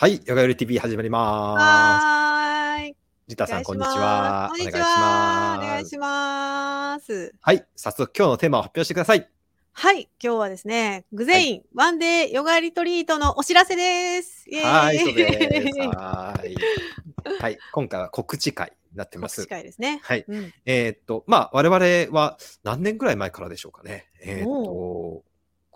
はい、ヨガヨリ TV 始まりまはーい。す。ジタさん、こんにちお願いしは。ますこんにちお願いしは。おます。願いします。はい、早速今日のテーマを発表してください。はい。今日はですね、グゼイン、ワンデーヨガリトリートのお知らせです。はい、そうです。はーい。はい、今回は告知会になってます告知。会ですね。はい。うん。えーっと、まあ、我々は何年ぐらい前からでしょうかね。えーっと、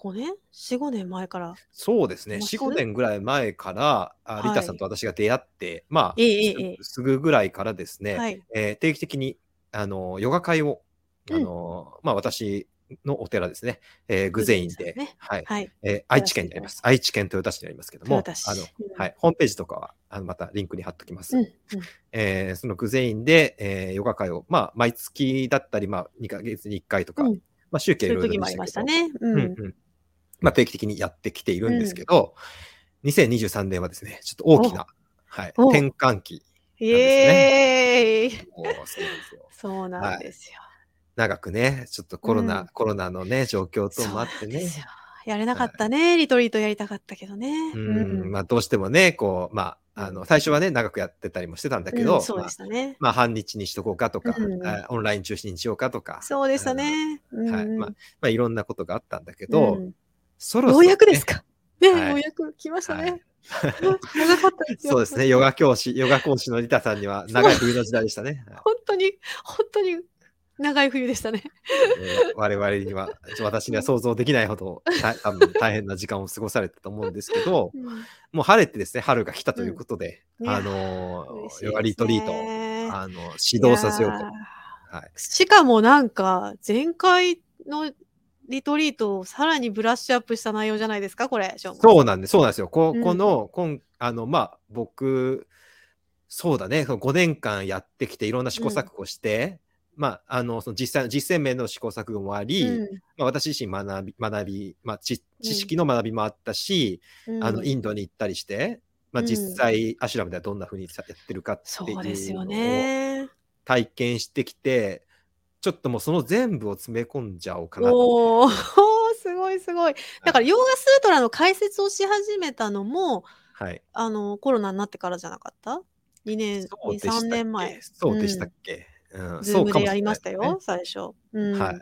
5年 ?4、5年前から。そうですね、ます4、5年ぐらい前から、あはいリタさんと私が出会って、まあ、ええええええすすぐぐらいからですね、はい。えー定期的に、あの、ヨガ会を、あの、まあ、私のお寺ですね、えー、グゼインで、ねはい、はい。えー愛知県にあります。愛知県豊田市にありますけども、豊田市あの、うんはい、ホームページとかは、あの、またリンクに貼っときます。うん。うんえーそのグゼインで、えーヨガ会を、まあ、毎月だったり、まあ、2ヶ月に1回とか、うんまあ、集計いろいろもありましたね。ううんん。うん。まあ、定期的にやってきているんですけど、2023年はですね、ちょっと大きな、はい、お転換期。なんですよ。そうなんですよ。長くね、ちょっとコロナ、うんコロナのね、状況ともあってねやれなかったね。リトリートやりたかったけどね。うん、まあどうしてもね、こう、まあ、あの、最初はね、長くやってたりもしてたんだけど、うんそうまあでしたね。まあ半日にしとこうかとか、うんあオンライン中止にしようかとか、そうでしたね。はいうんままあいろんなことがあったんだけど、うんそろそろ、ね、ようやくですか？ね、はいようやく来ましたはいね。長かったですよ。そうですね、ヨガ教師、ヨガ講師のリタさんには長い冬の時代でしたね。はい本当に、本当に長い冬でしたね。えー我々には、私には想像できないほど、た 多分大変な時間を過ごされたと思うんですけど、うんもう晴れてですね、春が来たということで、うんあのヨガリトリート、あの、指導させようと。はい。ーしかもなんか、前回のリトリートをさらにブラッシュアップした内容じゃないですか、これ。そうなんです、そうなんですよ。こうん。この、こんあの、まあ、僕、そうだね、その5年間やってきて、いろんな試行錯誤して、まあ、あの、その実際の実践面の試行錯誤もあり、うん。まあ、私自身学び、学び、まあ、知知識の学びもあったし、うん。あの、インドに行ったりして、まあ、うん。実際、アシュラムではどんな風にさやってるかってそいうのをね。体験してきて、ちょっともうその全部を詰め込んじゃおうかな。おー すごいすごい。だから、ヨーガスートラの解説をし始めたのも、はい。あの、コロナになってからじゃなかった ?2 年、2、そうでしたっけ？3年前。そうでしたっけ、うんズームでやりましたねよ、最初。うん、はいはい。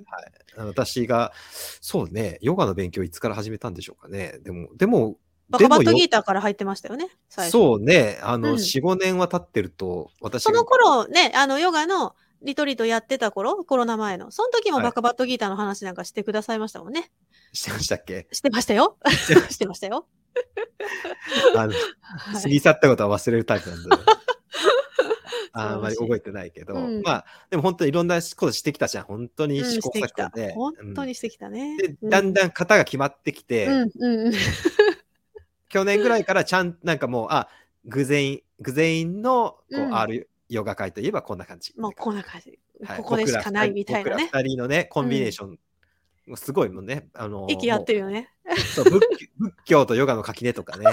私が、そうね、ヨガの勉強いつから始めたんでしょうかね。でも、でも、バカバットギーターから入ってましたよね、最初。そうね、あの、うん4、5年は経ってると、私がその頃ね、あの、ヨガのリトリートやってた頃、コロナ前の。その時もはいバカバットギーターの話なんかしてくださいましたもんね。してましたっけ？してましたよ。してました よ。あの、はい過ぎ去ったことは忘れるタイプなんで。あんまり覚えてないけど、うんまあ、でも本当にいろんなことしてきたじゃん。本当にうん試行錯誤で。。本当うんにしてきたね。で、うんだんだん型が決まってきて。去年ぐらいからちゃん、なんかもう、あ、グゼイン、グゼインの、こう、うん R ヨガ会といえばこんな感じ。もうこんな感じ。はいここでしかないみたいなね二人のね、コンビネーション、もうすごいもんね。あの息合ってる。るよね。そう仏 仏教とヨガの垣根とかね。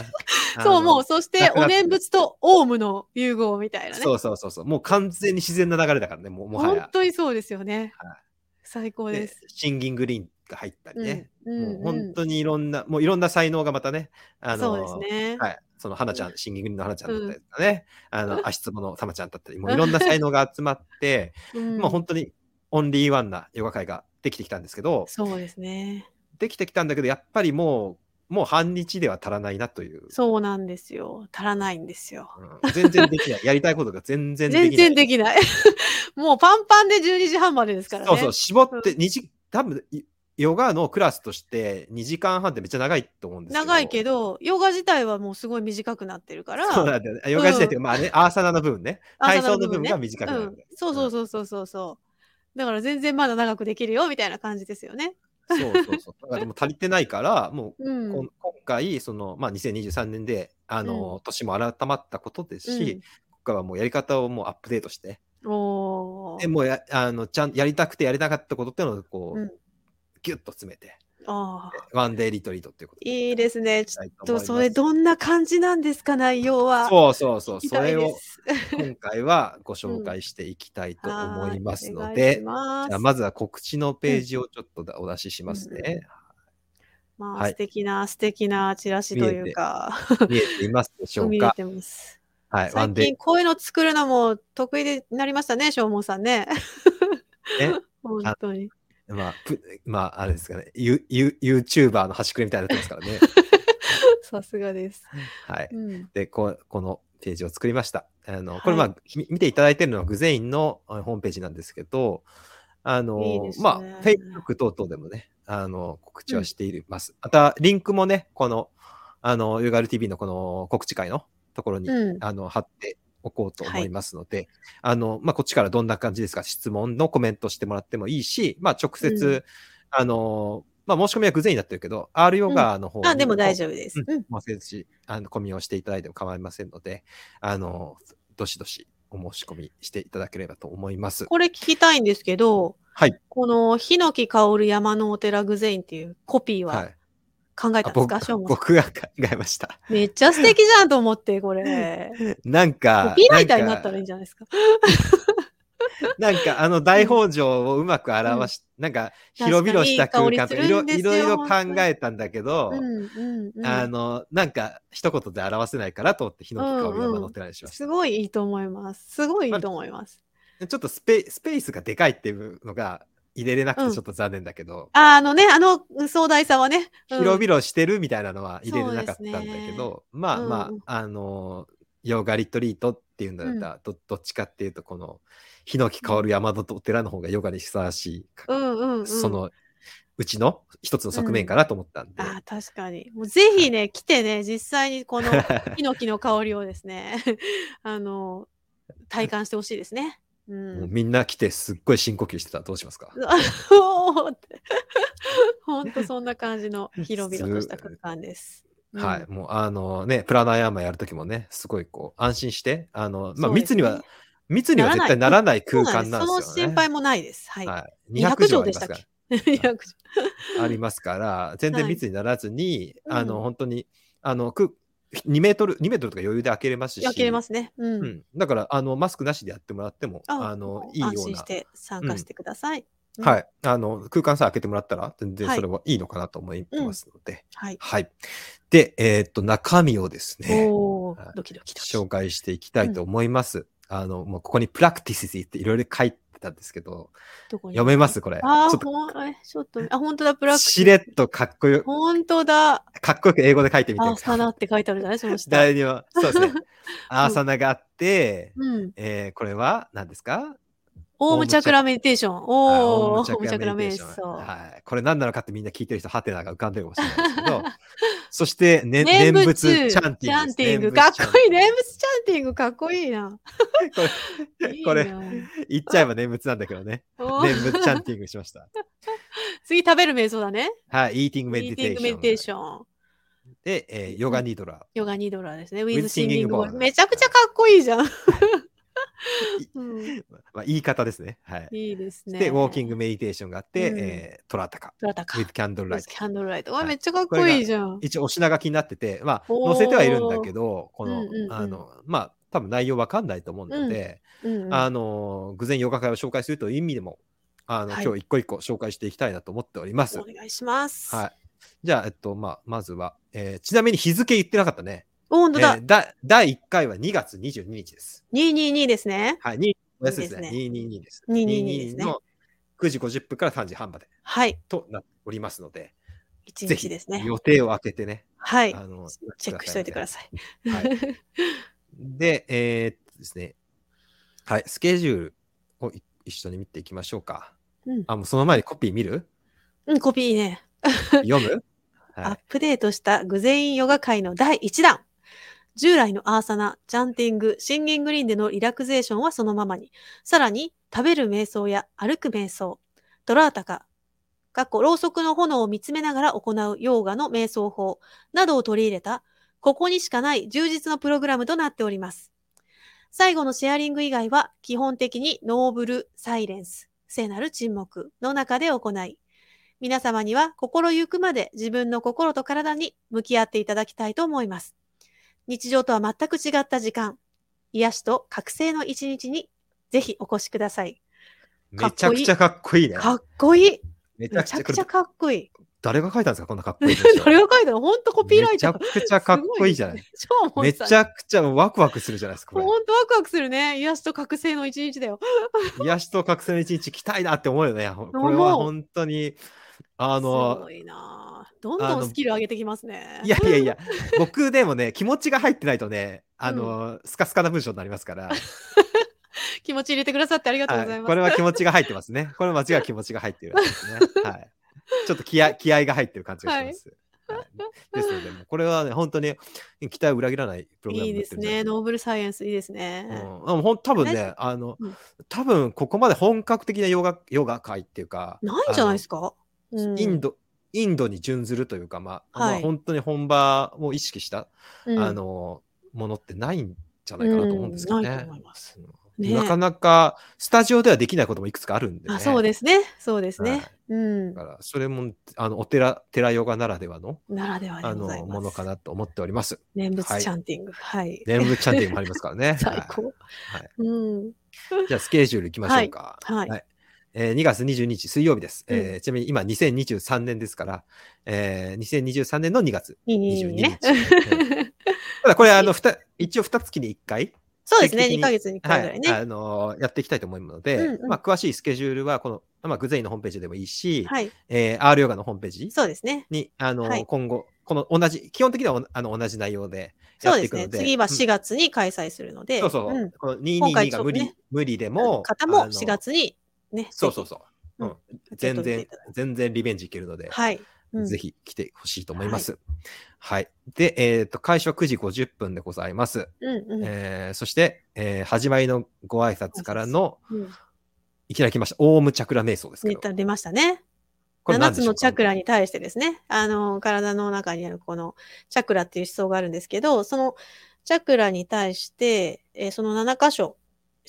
あそう、のもう、そしてお念仏とオウムの融合みたいなね。そうそうそうそう。もう完全に自然な流れだからね、もうもは本や。当にそうですよねはい。最高でです。シンギングリーンが入ったりね。うんもう本当にいろんな、もういろんな才能がまたね、あのそうですね。はい。その花ちゃん、シンギングリーンの花ちゃんだったりとかね、あの、足つぼのたまちゃんだったり、もういろんな才能が集まって、うんまあ本当にオンリーワンなヨガ会ができてきたんですけど、そうですね。できてきたんだけど、やっぱりもう、もう半日では足らないなという。そうなんですよ。足らないんですよ。うん全然できない。やりたいことが全然できない。全然できない。もうパンパンで12時半までですからね。そうそう、絞って2時、多分いヨガのクラスとして2時間半ってめっちゃ長いと思うんですけど。長いけど、ヨガ自体はもうすごい短くなってるから。そうなんだよね。ヨガ自体っていうか、まあね、アーサナの部 分ね。体操の部分が短くなるんだようん、そうそうそうそうそうそう。だから全然まだ長くできるよみたいな感じですよね。そうそうそう。だからでも足りてないから、もう、うん。今回、その、まあ、2023年で、あの、うん年も改まったことですし、ここからはもうやり方をもうアップデートして、うん、おーでもうや、あの、ちゃん、やりたくてやりたかったことっていうのを、こう、うんギュッと詰めて、あーワンデーリトリートっていうことでいいですね。ちょっと、それどんな感じなんですか、内容は。そうそうそう、それを。今回はご紹介していきたいと思いますのでし、ますじゃあまずは告知のページをちょっとだお出ししますね。まあ、はい素敵な、素敵なチラシというか、見えていますでしょう見えかてます。はい。ワ最近こういうの作るのも得意になりましたね、しょうもんさんね。ー。ね。本当に。まあ、ぷまあ、あれですかね。ユユ YouTuber の端くれみたいになってますからね。さすがです。はい。うん。で、こうこのページを作りました。あの、これまあ、み見ていただいてるのはグゼインのあホームページなんですけど、あの、いいねまあ、Facebook 等々でもね、あの、告知はしています。また、リンクもね、この、あの、ユーガル TV のこの告知会のところに、うんあの、貼っておこうと思いますので、あの、まあ、こっちからどんな感じですか、質問のコメントしてもらってもいいし、まあ、直接、うんあの、まあ、申し込みはグゼインになってるけど、R ヨガの方にあ、でも大丈夫です。うん。まあ、せし、あの、込みをしていただいても構いませんので、あの、どしどしお申し込みしていただければと思います。これ聞きたいんですけど、はい。この、ヒノキ香る山のお寺グゼインっていうコピーは。はい考えたあ僕んですか、しょうもんさん僕が考えました。めっちゃ素敵じゃんと思って、これ。なんかコ、ピーライターになったらいいんじゃないですか？なんか、あの、大北条をうまく表し、なんか、広々した空間といろいろ考えたんだけど、うんうんうん。あの、なんか、一言で表せないからと思って、ヒノキ香る山のお寺にしました。すごいいいと思います。すごいいいと思います。ちょっとスペスペースがでかいっていうのが入れれなくうん。てちょっと残念だけど、ああのね、あの壮大さはね。うん。広々してるみたいなのは入れれなかったんだけそうですど、まあうん。まあ、あのヨガリトリートっていうんだったら、どどっちかっていうとこのヒノキ香る山のお寺の方がヨガにふさわしい、うんうんうん。そのうちの一つの側面かなと思ったんで、ああ、確かに。もうぜひね、来てね、実際にこの ヒノキの香りをですね、あの、体感してほしいですね。う。もうんみんな来てすっごい深呼吸してたらどうしますか？おーって。ほんとそんな感じの広々とした空間です。うんはい、もうあのね、プラナヤーマやるときもね、すごいこう安心して、あの、まあ密には、密には絶対ならない空間なんですよね。その心配もないです。はい。はい、200 200畳畳でしたっけ？あ200 畳ありますから、全然はい密にならずに、うんあの、本当に、あの、く2メートル、2メートルとか余裕で開けれますし、開けれますね。うん。うん。だから、あの、マスクなしでやってもらっても、ああの、いいような、安心して参加してください。うんはい。あの、空間さえ開けてもらったら、全然はいそれはいいのかなと思いますので、はい。はい。で、えーっと、中身をですね、ドキドキドキ。紹介していきたいと思います。あの、もうここにプラクティスっていろいろ書いてたんですけど、読めますこれ。あーちょっとあ、本当だ、プラクティスしれっとかっこよ、本当だ。かっこよく英語で書いてみてアーください。サナって書いてあるじゃない？その下。第2は、そうですね。アーサナがあって、うん。えーこれは何ですか？オームチャクラメディテーション。はいおー、オオウムチャクラメディテーション。はい。これ何なのかってみんな聞いてる人、ハテナが浮かんでるかもしれないですけど、そして、ね、念念仏仏チャンティングかっこいい。念仏チャンティングかっこいいな。いいこれな言っちゃえば念仏なんだけどね。念仏チャンティングしました。次食べる瞑想だね。はい。イーティングメディテーション。ティングメディテーション。で、えーヨガニドラ。ヨガニドラですね。ウィズシンギングボーイ bowl めちゃくちゃかっこいいじゃん。うんまあ、言い方ですね。はい。いいですね。で、ウォーキングメディテーションがあって、うんえートラタカ。どなたか。with candle キ light。ャンドルライト。わはいめっちゃかっこいいじゃん。一応、お品書きになってて、まあ、載せてはいるんだけど、この、うんうんうんあの、まあ、多分内容わかんないと思うので、うんうんあの、偶然ヨガ会を紹介するという意味でも、あの、はい今日一個一個紹介していきたいなと思っております。お願いします。はい。じゃあ、えっと、まあ、まずは、えーちなみに日付言ってなかったね。お本当だえー。だ第1回は2月22日です。222ですね。はい、2おやすですね。いい222です。222ですねの9時50分から3時半まではい。となっておりますので、1ぜひ日ですね。予定を空けてね、はい。あのチェックしといてください。はいで、えーっとですね、はい、スケジュールをい一緒に見ていきましょうか。うんあ、もうその前にコピー見る？うん、コピーね。読む？はいアッ。プデートしたグゼインヨガ会の第1弾。従来のアーサナ、チャンティング、シンギングリンでのリラクゼーションはそのままに、さらに食べる瞑想や歩く瞑想、ドラータカ、かっころうそくの炎を見つめながら行うヨーガの瞑想法。などを取り入れた、ここにしかない充実のプログラムとなっております。最後のシェアリング以外は基本的にノーブル、サイレンス、聖なる沈黙の中で行い、皆様には心ゆくまで自分の心と体に向き合っていただきたいと思います。日常とは全く違った時間、癒しと覚醒の一日にぜひお越しください。めちゃくちゃかっこいいね。かっこいい。めちゃくちゃかっこいい。誰が書いたんですかこんなかっこいい誰が書いたの？本当コピーライター。めちゃくちゃかっこいいじゃない。い。超めちゃくちゃワクワクするじゃないですか。本当ワクワクするね。癒しと覚醒の一日だよ。癒しと覚醒の一日来たいなって思うよね。ほこれは本当に、あすのご、いなあどんどんスキル上げてきますね。いやいやいや、僕でもね、気持ちが入ってないとね、あの、スカスカな文章になりますから、気持ち入れてくださってありがとうござはいい、ます。これは気持ちが入ってますね。これ間違い気持ちが入ってるやつですね。はい。ちょっと気合気合が入ってる感じがします。はいですので、もうこれはね、本当に期待を裏切らないプログラムいいですね。になってるんじゃないかノーブルサイエンスいいですね。うん、あのほん多分ね、あの、うん多分ここまで本格的なヨガヨガ界っていうか、ないんじゃないですか、うんインドインドに準ずるというか、まあ、はいまあ本当に本場を意識した、うんあのものってないんじゃないかなと思うんですけどね。うんないと思いますうんねなかなかスタジオではできないこともいくつかあるんでね。あそうですね。そうですね。はいうん。だからそれもあのお寺寺ヨガならではのならではあの。ものかなと思っております。念仏はいチャンティング。はい。念仏チャンティングもありますからね。最高。はいうん。じゃあスケジュールいきましょうか。はいえー2月22日水曜日です。えーうちなみに今2023年ですから、えー2023年の2月いいにいい22に日。ね。ただこれあのふた一応2月に1回、そうですね。定期的に2ヶ月に1はい回ぐらいね。あのーやっていきたいと思うので、うんうんまあ、詳しいスケジュールはこの、まあ、グゼインのホームページでもいいし、はい。えー R ヨガのホームページそうですね。に、あのーはい今後、この同じ、基本的にはおあの同じ内容でやそうですね。っていくので、次はうん4月に開催するので。そうそう、んこの今回222が無理,、ね無理でも、方もあの4月にね。そうそうそう。ううんん、全然全然リベンジいけるので、はい。うんぜひ来てほしいと思います。はい。で、えっ、と、開始は9時50分でございます。うんうんえーそして、えー始まりのご挨拶からの、うん。いきなり来ました、オウムチャクラ瞑想ですけど。出ましたね。7これ何でしょうか？つのチャクラに対してですね、あの、体の中にあるこのチャクラっていう思想があるんですけど、そのチャクラに対して、えーその7箇所、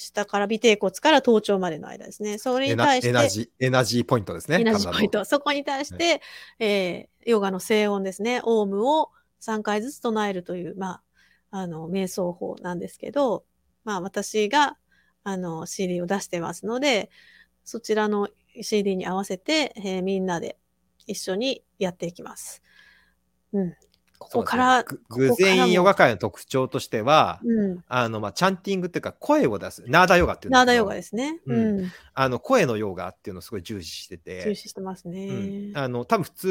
下から尾てい骨から頭頂までの間ですね。それに対して、エナジー、エナジーポイントですね。エナジーポイント。そこに対して、えーヨガの静音ですね、オウムを3回ずつ唱えるという、まあ、あの、瞑想法なんですけど、まあ、私が、あの、CD を出してますので、そちらの CD に合わせて、えーみんなで一緒にやっていきます。うん。ここから、そうですねここからもグゼインヨガ界の特徴としては、うん。あの、まあ、チャンティングっていうか、声を出す。ナーダヨガっていうナーダヨガですね。ううんん。あの、声のヨガっていうのをすごい重視してて。重視してますね。うん、あの多分普通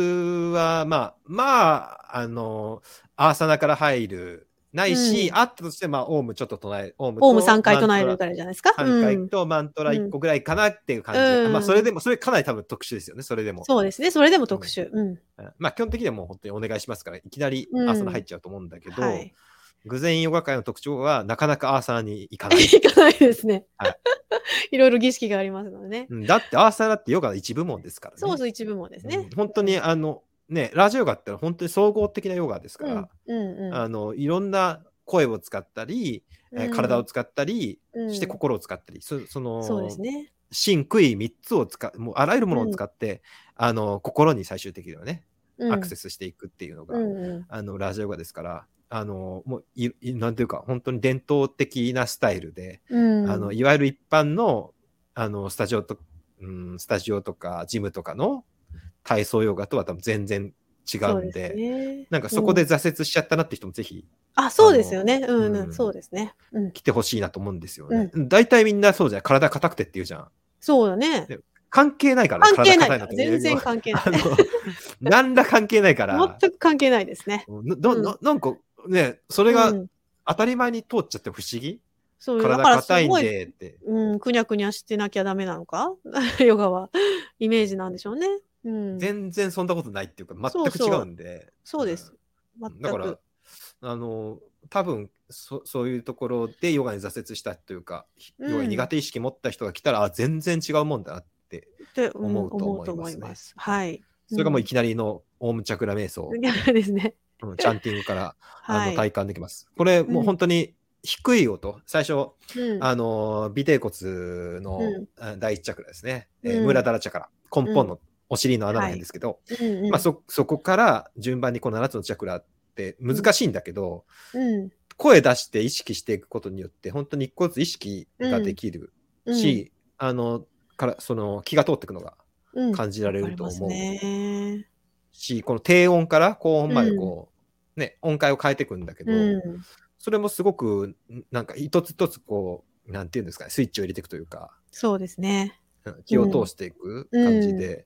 はまあまああのアーサナから入るないし、うんあったとしてまあオウムちょっと唱えオウムオウム3回唱えるからじゃないですか？3回うんとマントラ1個ぐらいかなっていう感じ、うんまあそれでもそれかなり多分特殊ですよねそれでもそうですね。それでも特殊。うん。うんまあ基本的にはもう本当にお願いしますからいきなりうんアーサナ入っちゃうと思うんだけど、はい。グゼインヨガ界の特徴はなかなかアーサナに行かない、いかないですね。はい いろいろ儀式がありますのでね。うんだってアーサナってヨガの一部門ですからねそうそう、一部門ですねうん。本当にあのねラジオヨガってのは本当に総合的なヨガですから、うん。うんうん。あのいろんな声を使ったり、体を使ったりうんして心を使ったり、そそのそうですね。真空位3つを使うもうあらゆるものを使って、あの心に最終的にはね、うんアクセスしていくっていうのが。あのラジオヨガですからあのもういいなんていうか本当に伝統的なスタイルで、うん。あのいわゆる一般のあのスタジオと、うん、スタジオとかジムとかの体操ヨガとは多分全然違そうんで。すね。なんかそこでうん挫折しちゃったなって人もぜひあ、そうですよね。うんううんん。そうですね。うん。来てほしいなと思うんですよね。大体みんなそうじゃん。体硬くてって言うじゃん。そうだね。関係ないからね関係ない全然関係ない 何ら関係ないから。全く関係ないですね。ななうんななんかね、それがうん当たり前に通っちゃって不思議？そう、だ体硬いんでって。うん、くにゃくにゃしてなきゃダメなのか？ヨガは。イメージなんでしょうね。うん。全然そんなことないっていうか、全く違うんで。そうです。全うんだからく。、あの、多分そそういうところでヨガに挫折したというか、うんヨガに苦手意識持った人が来たら、あ全然違うもんだなって。ってうん思うと思いますね思うと思います。はい。それがもういきなりのオウムチャクラ瞑想、うんですね。うんチャンティングからあ はい。の体感できます。これもう本当に低い音、最初、うんあの尾てい骨のうんあ第一チャクラですね、えーうんムラダラチャクラ、根本のお尻の穴なんですけど、うんうん。まあ、そそこから順番にこの7つのチャクラって難しいんだけど、うん。声出して意識していくことによって本当に一個ずつ意識ができるうん。し、あのからその気が通っていくのがうん。感じられると思う。ね。し、この低音から高音までこう、ね、音階を変えていくんだけど、うん。それもすごく、なんか一つ一つこう、なんていうんですかね、スイッチを入れていくというか、そうですね。うん気を通していく感じで、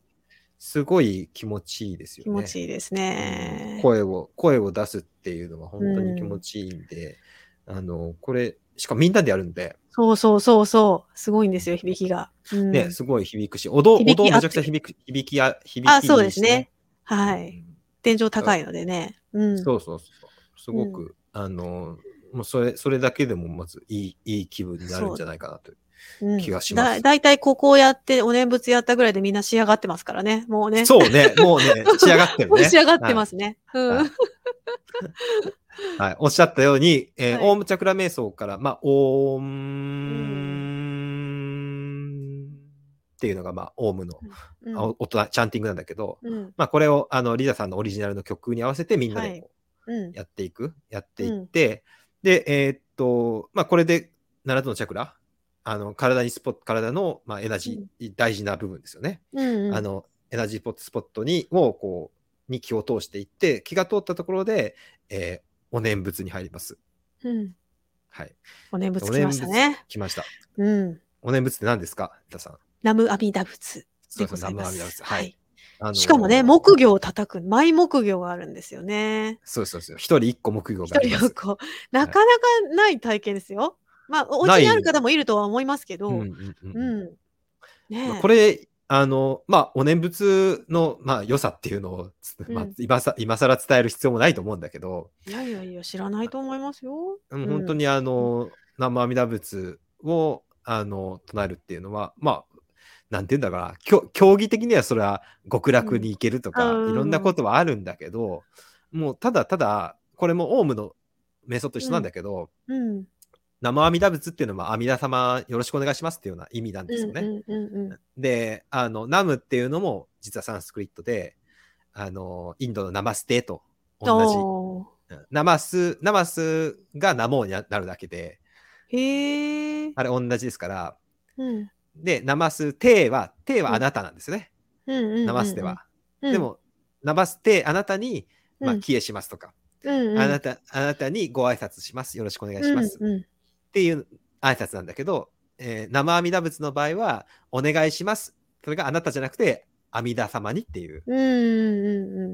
すごい気持ちいいですよ気ね。持ちいいですね。声を、声を出すっていうのは本当に気持ちいいんで、あの、これ、しかもみんなでやるんで、そうそうそうそう。すごいんですよ、響きが。うんね、すごい響くし、おど、お響き合ってどめちゃくちゃ響く、響きや、響きあ、そうですね。はい。うん天井高いのでね。うん。そうそうそう。すごく、あの、もうそれ、それだけでもまずいい、いい気分になるんじゃないかなと。うん気がしますだだいたいここをやって、お念仏やったぐらいでみんな仕上がってますからね。もうね。そうね、もうね、仕上がってるね。仕上がってますね。うん。はいはい、おっしゃったように、えーはいオームチャクラ瞑想から、まあ、オームっていうのが、まあ、オウムの、うんあ音、チャンティングなんだけど、うん。まあ、これを、あの、リザさんのオリジナルの曲に合わせてみんなで。やっていく、やっていって、で、えーっと、まあ、これで7つのチャクラ、あの、体にスポット、体の、まあ、エナジー、大事な部分ですよね。うんうん。あの、エナジーポットスポットに、を、こう、に気を通していって、気が通ったところで、えーお念仏に入ります。うん。はい。お念仏来ましたね。来ました。うん。お念仏って何ですか？皆さん。ナムアミダ仏でございます。南無阿弥陀仏ははいい。。あのーしかもね、木魚を叩く、マイ木魚があるんですよね。そうそうそう。一人一個木魚一があります。人をこう、なかなかない体験ですよ。まあ、お家にある方もいるとは思いますけど、うんうん。うんうん。うん。ねえ。まあこれ、あの、まあ、お念仏の、まあ、良さっていうのを、つまあうん、今さ、今更伝える必要もないと思うんだけど、いやいやいや、知らないと思いますよ。うん本当にあの、南無阿弥陀仏を、あの、唱えるっていうのは、まあ、なんて言うんだかな、きょ競技的にはそれは極楽に行けるとか、うん。いろんなことはあるんだけど、もうただただ、これもオウムの瞑想と一緒なんだけど、うん。南無阿弥陀仏っていうのは、阿弥陀様よろしくお願いしますっていうような意味なんですよね。うんうんうんうんで、あの、ナムっていうのも、実はサンスクリットで、あの、インドのナマステと同おじ。うんナマス、ナマスがナモーになるだけで、ーへえ。あれ同じですから、うんで、ナマステは、テはあなたなんですね。うんうんうんうんナマステは。うんでも、ナマステ、あなたに、まあ、うん帰依しますとか、うんうんあなた、あなたにご挨拶します。よろしくお願いします。うんうんっていう挨拶なんだけど、えー生阿弥陀仏の場合は、お願いします。それがあなたじゃなくて、阿弥陀様にっていう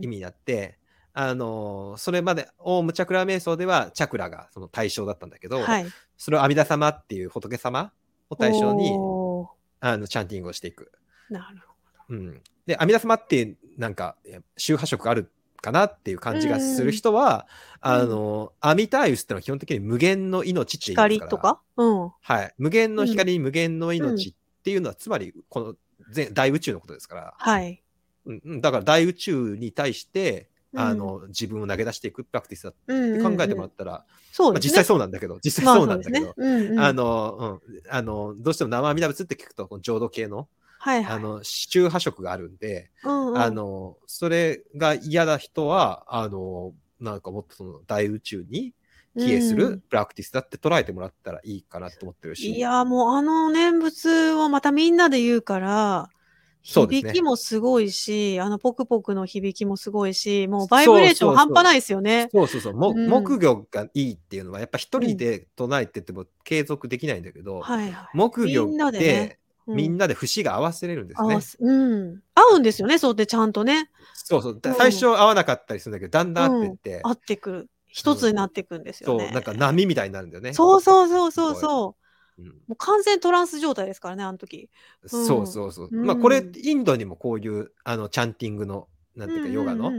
意味になって、あのーそれまで、オウムチャクラ瞑想では、チャクラがその対象だったんだけど、はい。それを阿弥陀様っていう仏様を対象に、あの、チャンティングをしていく。なるほうん。で、阿弥陀様って、なんか、え宗派色あるかなっていう感じがする人は、うん。あの、アミターユスってのは基本的に無限の命ってど。いうから。光とか？うん。はい。無限の光に無限の命っていうのは、つまり、この全大宇宙のことですから、はい。うん。うん、だから大宇宙に対して、うん。あの、自分を投げ出していくプラクティスだってうんうんうん。考えてもらったら、まあ、そうですね。実際そうなんだけど、実際まあそうなんだけど、あの、うん、あの、どうしても生阿弥陀仏って聞くと、この浄土系の、はいはい。あの、宗派色があるんで、うんうんあの、それが嫌な人は、あの、なんかもっとその大宇宙に帰依するうんプラクティスだって捉えてもらったらいいかなと思ってるし。いや、もうあの念仏をまたみんなで言うから、響きもすごいし、あのポクポクの響きもすごいし、もうバイブレーション半端ないですよね。そうそうそう。もうん木魚がいいっていうのは、やっぱ一人で唱えてても継続できないんだけど、はいはい。木魚みんなででねみんななで節が合わせれるんですね。うん。合うんですよね、そうやってちゃんとね。そうそう。最初合わなかったりするんだけど、だんだん合ってって、合ってくる。一つになっていくんですよね。そう、なんか波みたいになるんだよね。そうそうそうそうそう。うんもう完全トランス状態ですからね、あの時。うんそうそうそう。うんまあ、これ、インドにもこういう、あの、チャンティングの、なんていうか、ヨガの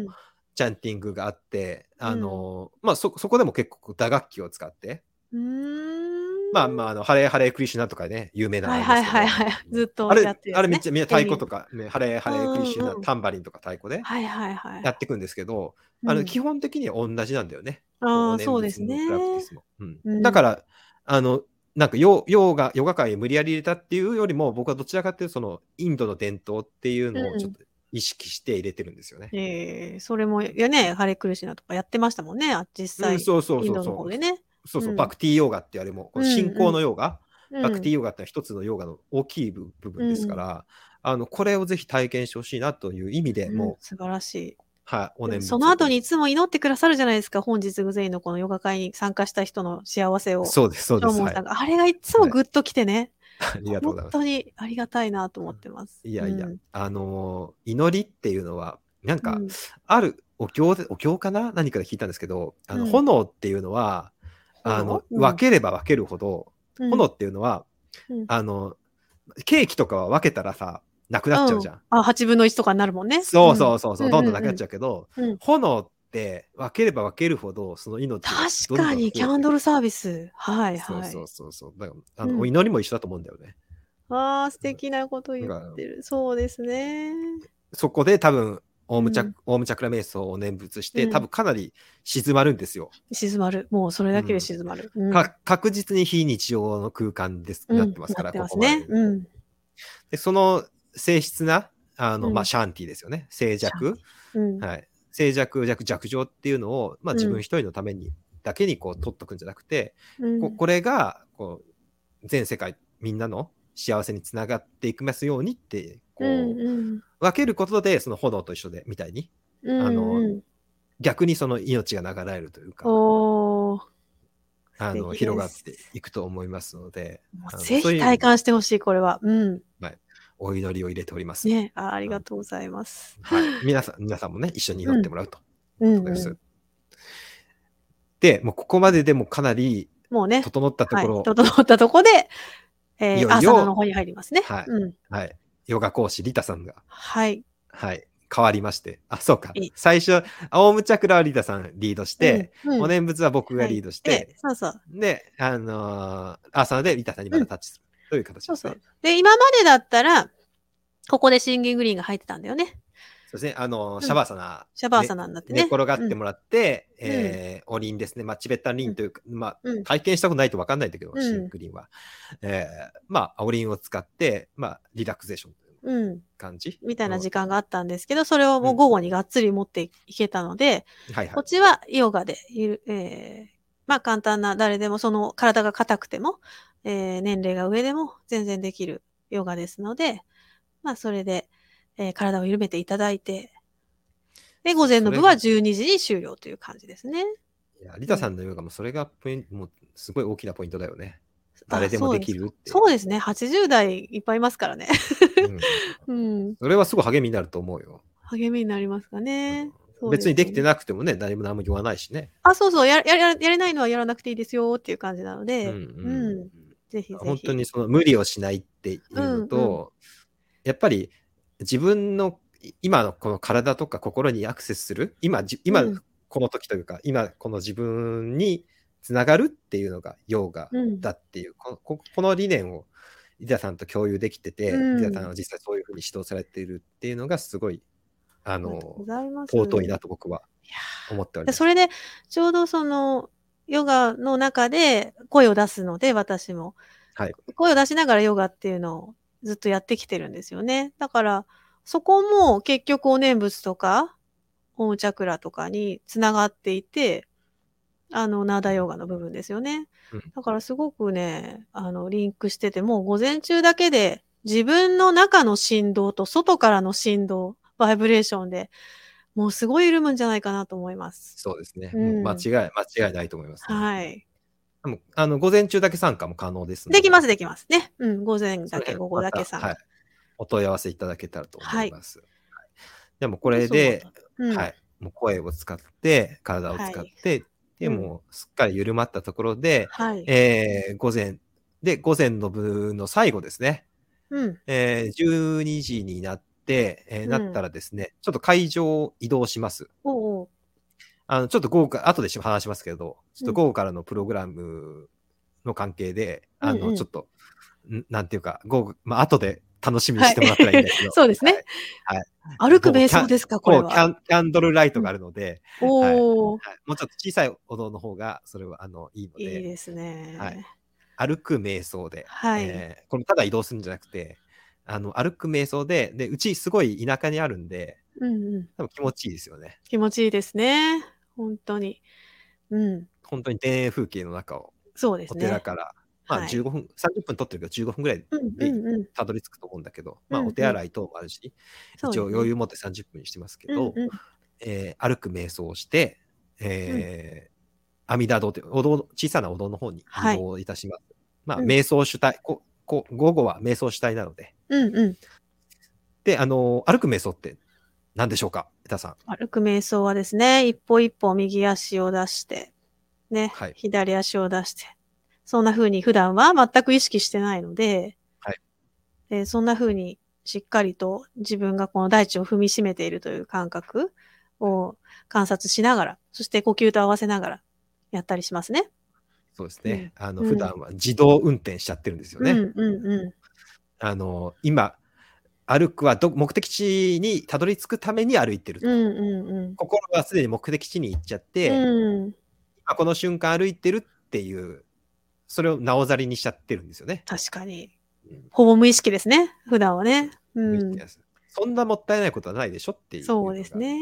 チャンティングがあって、あの、まあ、そ、そこでも結構打楽器を使って、うーん。まあまあ、あの、ハレーハレークリシュナとかね、有名なのはいはいはいはい。ずっとあれ、やってるやつね、あれめっちゃ、みんな太鼓とか、ね、ハレーハレークリシュナ、うんうんうん。タンバリンとか太鼓ではいはいはい。やっていくんですけど、あの、うん基本的には同じなんだよね。ああ、そうですね。うん。うん。だから、あの、なんかヨヨガ、ヨガ界に無理やり入れたっていうよりも、僕はどちらかっていうと、その、インドの伝統っていうのをちょっと意識して入れてるんですよね。ええそれも、いやね、ハレクリシナとかやってましたもんね、あ実際、うん、そうそうインドそう。そう。の方でね。そうそう、うんバクティヨガってあれも、このうんうん信仰のヨガ、うんバクティヨガってのは一つのヨガの大きい部部分ですから、あの、これをぜひ体験してほしいなという意味で、うんもう、素晴らしい。はい、お念仏その後にいつも祈ってくださるじゃないですか。本日グゼインのこのヨガ会に参加した人の幸せを。そうです、そうです。はいあれがいつもグッときてね。ありがとうございます。本当にありがたいなと思ってます。いやいや、うんあのー祈りっていうのは、なんか、うんあるお経で、お経かな？何かで聞いたんですけど、あの、うん炎っていうのは、あの、うん分ければ分けるほど、うん炎っていうのは、うんあの、ケーキとかは分けたらさ、なくなっちゃうじゃん。あ、8分の1とかになるもんね。そうそうそうそう、うんどんどんなくなっちゃうけど、うん炎って分ければ分けるほど、その命が確かに、キャンドルルサービス。はいはい。そうそうそうそう。だから、あの、うんお祈りも一緒だと思うんだよね。ああ、素敵なこと言ってる。そうですね。そこで多分、オウムチャ,、ムチャクラ瞑想を念仏して、うん多分かなり静まるんですよ。静まる。もうそれだけで静まる。うんか確実に非日常の空間です、うんなってますから、ここまでね。うん。でその静質な、あの、うんまあ、シャンティですよね。静寂。うん。はい。静寂、弱、弱情っていうのを、まあ、うん自分一人のために、だけにこう取っとくんじゃなくて、うんここれが、こう、全世界みんなの幸せにつながっていきますようにって、こう、うんうん分けることで、その炎と一緒で、みたいに、うんあのうん逆にその命が流れるというか、あの、広がっていくと思いますので、あのぜひ体感してほしい、これは。うん。お祈りを入れております。ねあありがとうございます。はい。皆さん、皆さんもね、一緒に祈ってもらうと。うん、でもうここまででもかなりもうね、整ったとはい、ころ、整ったとこで、えー、いよいよアーサナの方に入りますね。はいうん。はい。ヨガ講師、リタさんが、はい。はい。変わりまして。あ、そうか。最初、青ムチャクラはリタさんリードして、うん、うんお念仏は僕がリードして、はいでそうそう。で、あのー、アーサナでリタさんにまたタッチする。という形ですね。そうそう。で、今までだったら、ここでシンギングリーンが入ってたんだよね。そうですね。あのシャバーサナ、シャバーサナになってね。寝転がってもらって、うんえーおりんですね。まあ、チベッタンリンというか、まあ、うん体験したことないと分かんないんだけど、うんシングリーンは。えーまあ、おりんを使って、まあ、リラクゼーションといううん。感じ。みたいな時間があったんですけど、それをもう午後にがっつり持っていけたので、はいはいこっ。ちはヨガでいる、えーまあ簡単な誰でもその体が硬くても、えー年齢が上でも全然できるヨガですので、まあそれで、えー体を緩めていただいて、で、午前の部は12時に終了という感じですね。いやリタさんのヨガもそれがポイント、もうすごい大きなポイントだよね。あ誰でもできるって。そうですね。80代いっぱいいますからね。うん うん。それはすごい励みになると思うよ。励みになりますかね。そう別にできてななくてもね、誰も何も言わないしね。あ、そうそうややや。やれないのはやらなくていいですよっていう感じなので、うんうんぜひぜひ。本当にその無理をしないっていうのと、やっぱり自分のい今のこの体とか心にアクセスする今じ今うんこの時というか、今この自分につながるっていうのがヨガうんだっていう、このここの理念をリダさんと共有できてて、うんリダさんは実際そういうふうに指導されているっていうのがすごいあの。尊いなと僕は思っております。でそれで、ちょうどその、ヨガの中で声を出すので、私も。はい声を出しながらヨガっていうのをずっとやってきてるんですよね。だから、そこも結局お念仏とか、オウムチャクラとかにつながっていて、あの、ナーダヨガの部分ですよね。うんだからすごくね、あの、リンクしてて、もう午前中だけで自分の中の振動と外からの振動、バイブレーションで、もうすごい緩むんじゃないかなと思います。そうですね。うん間違い、間違いないと思います、はい。でもあの午前中だけ参加も可能ですのできます、できます。ね。うん、午前だけ、午後だけさん。またはい。お問い合わせいただけたらと思います。はいでもこれで、うん、はい、もう声を使って、体を使って、でうんもうすっかり緩まったところで、はい。えー午前、で、午前の部の最後ですね、うん。えー12時になって、えーうんなったらですね、ちょっと会場を移動します。おうおうあの、ちょっと午後か、後で話しますけど、ちょっとうん午後からのプログラムの関係で、あの、うんうんちょっと、んなんていうか、午後、まあ、後で楽しみにしてもらったらいいんだけど。そうですね。はい。歩く瞑想ですか、これは。こうキャン、キャンドルライトがあるので、おお、はい、もうちょっと小さいお堂の方が、それは、あの、いいのいいで、ですね。はい歩く瞑想で、はいえーこれただ移動するんじゃなくて、あの、歩く瞑想で、で、うちすごい田舎にあるんで、うんうん。多分気持ちいいですよね。気持ちいいですね。本当に。うん。本当に田園風景の中を、おそうですね。寺から、まあはい15分、30分撮ってるけど15分ぐらいうんでうんうん。たどり着くと思うんだけど、まあうんうんお手洗い等もあるし、そうですね一応余裕持って30分にしてますけど、うんうんえー歩く瞑想をして、えー阿弥陀堂というお堂小さなお堂の方にはい移動いたします。まあ、うん瞑想主体ここ午後は瞑想主体なので。うんうん。で、あの歩く瞑想って何でしょうか？枝さん。歩く瞑想はですね、一歩一歩右足を出して、ね、はい左足を出して、そんな風に普段は全く意識してないので、はいでそんな風にしっかりと自分がこの大地を踏みしめているという感覚を観察しながら、そして呼吸と合わせながらやったりしますね。そうですね。あのうん普段は自動運転しちゃってるんですよね。うんうんうあの今歩くはど目的地にたどり着くために歩いてるん。と。うんうんうん。心はすでに目的地に行っちゃって、うん、今この瞬間歩いてるっていうそれをなおざりにしちゃってるんですよね。確かに。うんほぼ無意識ですね。普段はね。うん。そんなもったいないことはないでしょっていうそうですね。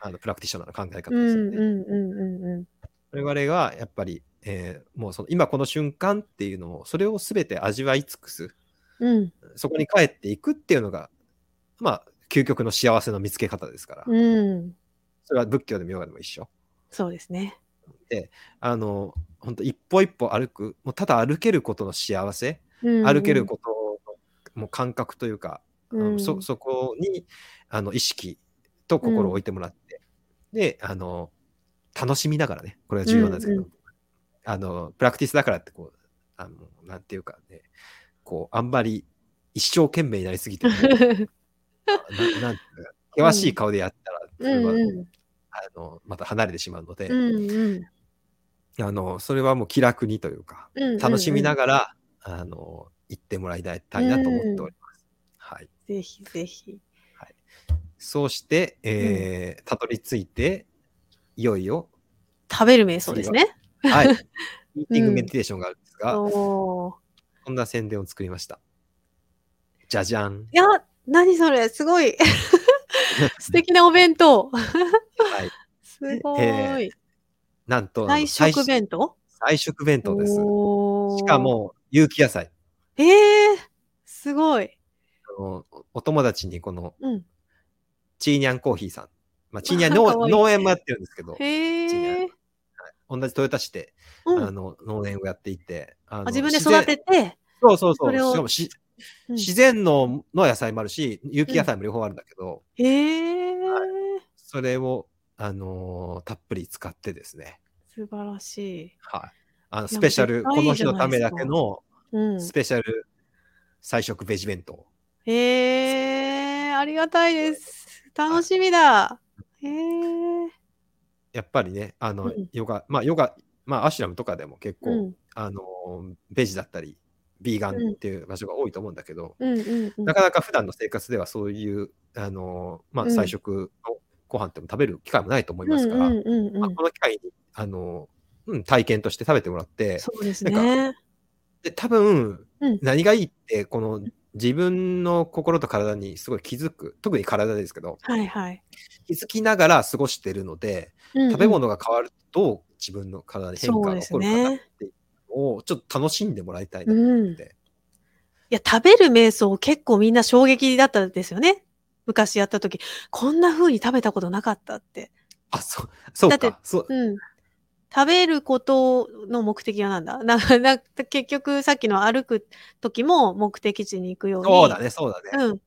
あのプラクティショナーの考え方うんですよね。我々はやっぱり、えーもうその今この瞬間っていうのをそれを全て味わい尽くすうん。そこに帰っていくっていうのがまあ究極の幸せの見つけ方ですから、うん。それは仏教でもヨガでも一緒。そうですね。あの本当一歩一歩歩くもうただ歩けることの幸せ、うん歩けることのもう感覚というか、うんそそこにあの意識と心を置いてもらって、であの楽しみながらねこれが重要なんですけど、うんうあのプラクティスだからってこうあのなんていうかねこうあんまり一生懸命になりすぎても ななん険しい顔でやったら、それはうんうん。あのまた離れてしまうので、うんうん。あのそれはもう気楽にというかうんうん楽しみながら、あの行ってもらいたいなと思っております。はい、ぜひぜひ。そうして、えーたどり着いていよいよ、食べる瞑想ですね。はい、ミーティングメディテーションがあるんですが、おーこんな宣伝を作りました。じゃじゃん。いや、何それ、すごい。素敵なお弁当。はい、すごえい。なんと、菜食弁当？菜食弁当です。しか。も、有機野菜。えー、すごい。あのお友達にこのうん。チーニャンコーヒーさん。まあ、チーニャン 農農園もやってるんですけど、へえ。同じ豊田市で、うんあの農園をやっていて、あ自分で育てて、そうそうそう。しかもし、うん自然のの野菜もあるし、有機野菜も両方あるんだけど、へえ、それを、あのーたっぷり使ってですね、素晴らしはい。あのやスペシャル、この日のためだけのい。うん。スペシャル菜食ベジ弁当。へえ、ありがたいです。楽しみだ。へえ。やっぱりね、あの、うんヨガ、まあヨガ、まあアシュラムとかでも結構、うん。あのーベジだったり、ビーガンっていう場所が多いと思うんだけど、うんうんうん。なかなか普段の生活ではそういう、あのーまあうん菜食のご飯っても食べる機会もないと思いますから、うんうんうんまあ、うんこの機会に、あの、うん、体験として食べてもらって、そうですね。で多分、うん何がいいって、この自分の心と体にすごい気づく、特に体ですけど、はいはい。気づきながら過ごしてるので、うんうん食べ物が変わるとどう自分の体に変化が起こるかなっていうのをちょっと楽しんでもらいたいなとうん。い思って。や、食べる瞑想結構みんな衝撃だったですよね。昔やった時、こんな風に食べたことなかったって。あ、そう、そうだってか。そううん。食べることの目的は なんだなな結局さっきの歩く時も目的地に行くように。そうだね、そうだね。うん。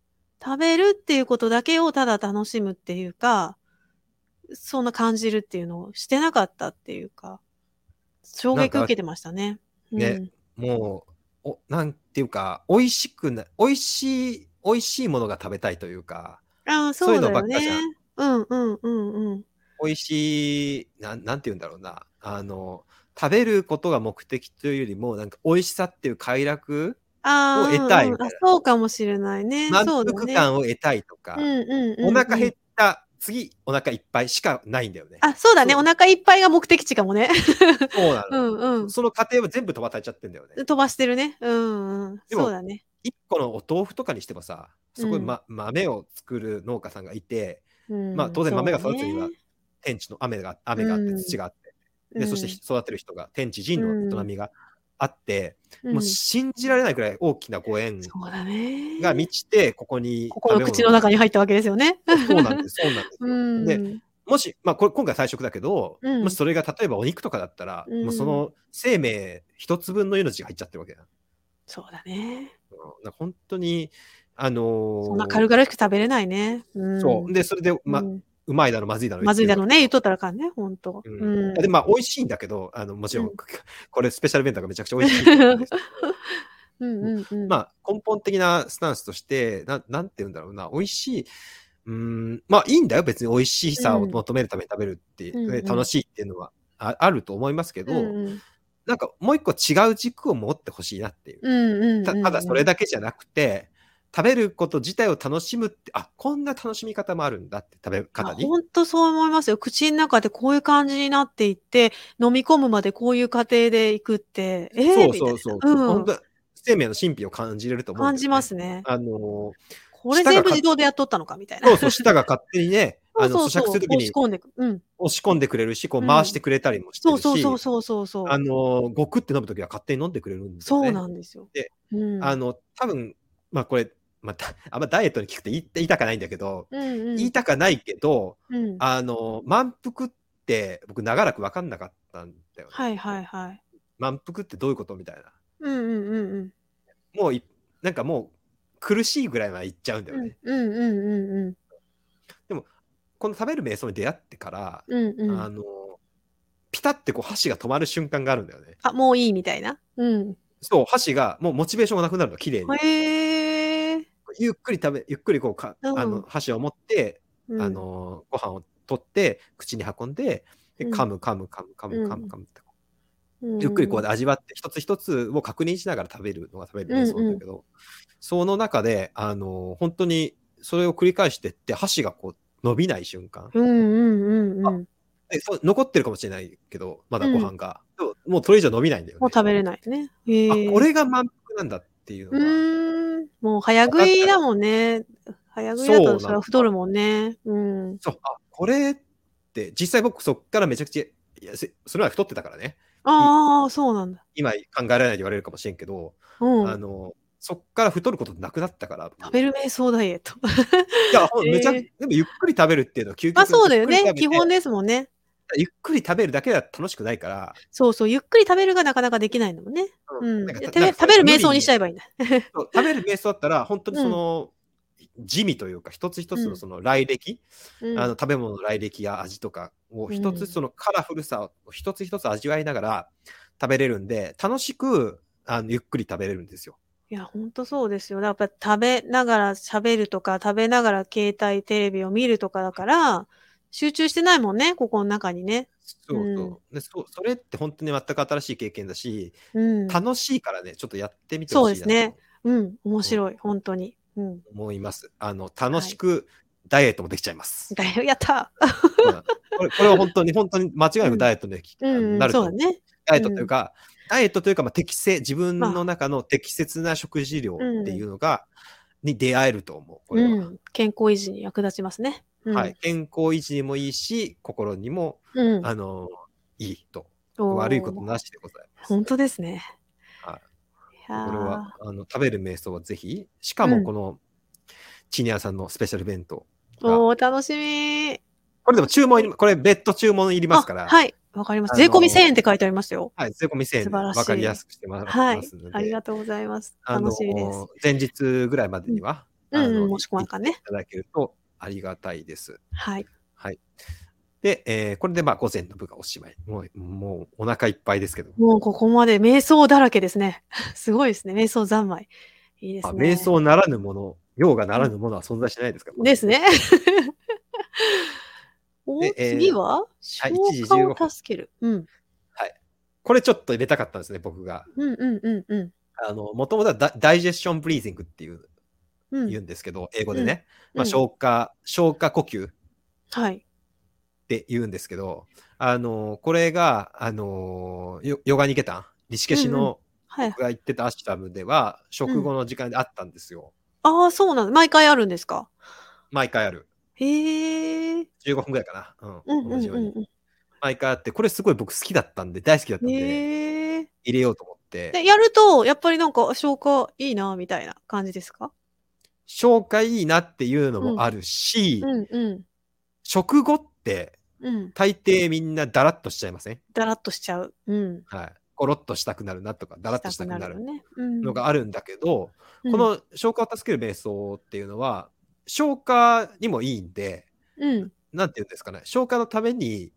食べるっていうことだけをただ楽しむっていうか、そんな感じるっていうのをしてなかったっていうか、衝撃受けてましたね。ねもう、おなんていうか、美味しくな、美味しい、美味しいものが食べたいというか、うん。ああ、そいうそううのばっかじゃね。うんうんうんうん。美味しい、なんなんて言うんだろうな、あの、食べることが目的というよりも、なんか美味しさっていう快楽、を得たいたいそうかもしれないね。満。腹感を得たいとか、うんうんうんうんお腹減った、次お腹いっぱいしかないんだよね。あ、そうだね。お腹いっぱいが目的地かもね。そうなうの。んうん。その過程は全部飛ばされちゃってんだよね。飛ばしてるね。うんうん。そうだね。一個のお豆腐とかにしてもさ、そこに、うんま豆を作る農家さんがいて、うんまあ当然豆が育つには天地の雨が雨があってうん土があって、うんでそして育てる人が天地人の営みがあって、うんもう信じられないくらい大きなご縁。が満ちてここにここの口の中に入ったわけですよね。そうなんですそうなんです。でもし、まあ、これ今回菜食だけど、うんもしそれが例えばお肉とかだったら、うんもうその生命一つ分の命が入っちゃってるわけだ。そうだね。う本当に、あのーそんな軽々しく食べれないね。うん。そう。で、それで、ま、うんうまいだろ、まずいだろ。まずいだろうね、言っとっったらあかんね、ほんと。てうる。ん。で、まあ、美味しいんだけど、あの、もちろん、うん これスペシャル弁当がめちゃくちゃ美味しい。うんうんうん。まあ、根本的なスタンスとして、ななんて言うんだろうな、美味しい、うーん、まあいいんだよ、別に美味しさを求めるために食べるって、うんうん楽しいっていうのはああると思いますけど、うんうんなんかもう一個違う軸を持ってほしいなっていう。ただそれだけじゃなくて、食べること自体を楽しむって、あこんな楽しみ方もあるんだって食べ方に？本当そう思いますよ。口の中でこういう感じになっていって、飲み込むまでこういう過程でいくって、えー、そうそうそう。うん本当生命の神秘を感じれると思うね感じますね。あのこれ全部自動でやっとったのかみたいな。そうそう、舌が勝手にね、あの、咀嚼するときに押し込んでく。うん。押し込んでくれるし、こううん回してくれたりもしてそうるし、そうそうそうそうそう。あの、ごくって飲むときは勝手に飲んでくれるんですよね。そうなんですよ。でうん、あの、多分、まあこれ、また、あんまダイエットに聞くと言い言いたかないんだけど、うんうん、言いたかないけど、うん、あの、満腹って僕長らく分かんなかったんだよね。はいはいはい。満腹ってどういうことみたいな。うんうんうんうん。もうい、なんかもう苦しいぐらいまでいっちゃうんだよね。うんうんうんうんこの食べる瞑想に出会ってから、うんうん。あの、ピタってこう箸が止まる瞬間があるんだよね。あ、もういいみたいな。うん。そう、箸がもうモチベーションがなくなるの、綺麗に。へえ。ゆっくり食べ、ゆっくりこうか、うんあの箸を持って、うんあ、の、ご飯を取って、口に運んで、でうん噛む噛む噛む噛むうん噛む噛むって、うんゆっくりこう味わって、一つ一つを確認しながら食べるのが食べる瞑想なんだけど、その中で、あの、本当にそれを繰り返してって、箸がこう伸びない瞬間。うんうんうんうん。でそう残ってるかもしれないけど、まだご飯が。でももうそれ以上伸びないんだよね。もう食べれないね。あ、これが満腹なんだっていううのが。もう早食いだもんね。早食いだとそれは太るもんね。うん。そう、あ、これって、実際僕そっからめちゃくちゃ、いやせそれは太ってたからね。ああ、そうなんだ。今考えられないと言われるかもしれんけど、うん。あの、そっから太ることなくなったから。食べる瞑想ダイエット。いや、めちゃ、えーでもゆっくり食べるっていうのは究極まあそうだよね。基本ですもんね。ゆっくり食べるだけでは楽しくないから、そうそう。ゆっくり食べるがなかなかできないのもんね。うん。食べる瞑想にしちゃえばいいんだ。食べる瞑想だったら、本当にその、地味というか、一つ一つのその来歴、うんあの食べ物の来歴や味とかを一うんつそのカラフルさを一つ一つ味わいながら食べれるんで、楽しくあのゆっくり食べれるんですよ。いや、ほんとそうですよ。やっぱ食べながら喋るとか、食べながら携帯、テレビを見るとかだから、集中してないもんね、ここの中にね。そうそう。うんでそそれって本当に全く新しい経験だし、うん。楽しいからね、ちょっとやってみてほしいなそうですねうん、面白い、本当に。うん。と思います。あの楽しくダイエットもできちゃいます。だよ、やったうんこれこれは本当に本当に間違いなくダイエットで、あのうん、なると思うそうだね。ダイエットというか、ダイエットというか、まあ、適正、自分の中の適切な食事量っていうのが、に出会えると思う。これ。健康維持に役立ちますね。うん、はい。。健康維持にもいいし、心にも、うん。あの、いいと。悪いことなしでございます。本当ですね。はいいこれは、あの、食べる瞑想はぜひ、しかもこの、チニアさんのスペシャル弁当。おー、楽しみこれでも注文これ別途注文いりますから、あはい。わかります。あのー税込み1000円って書いてありますよ。はい、税込み1000円で素晴らしい分かりやすくしてますので、。ありがとうございます。楽しみです。前日ぐらいまでには、うん申し込まかんねいただけるとありがたいです。はい。はい。で、えーこれでまあ午前の部がおしまい。もう、もうお腹いっぱいですけど。もうここまで瞑想だらけですね。すごいですね。瞑想三昧。いいですあね。瞑想ならぬもの、用がならぬものは存在しないですか、ですね。おでえー次は？はい消1時化15分を助ける。うん。これちょっと入れたかったんですね、僕が。うんうんうんうん。あの、もともとはダダイジェスションブリーズングっていう、うん言うんですけど、英語でね。まあ、うん消化、消化呼吸っはい。て言うんですけど、あの、これが、あの、ヨヨガニケタン、リシケシの、はい。僕が行ってたアシュタムでは、食後の時間であったんですよ。ああ、そうなんだ。毎回あるんですか？毎回ある。へえ。15分ぐらいかな。うん。うんうん同じように。うん毎回あって、これすごい僕好きだったんで、大好きだったうんん。で。入れようと思って。で、やると、やっぱりなんか消化いいな、みたいな感じですか？消化いいなっていうのもあるし、うんうん。食後っって、うん。大抵みんなだらっとしちゃいません？だらっとしちゃう。うん。はい。コロッとしたくなるなとか、だらっとしたくなる。のがあるんだけど、うんこ、の消化を助ける瞑想っていうのは、消化にもいいんで、うん。なんていうんですかね、消化のために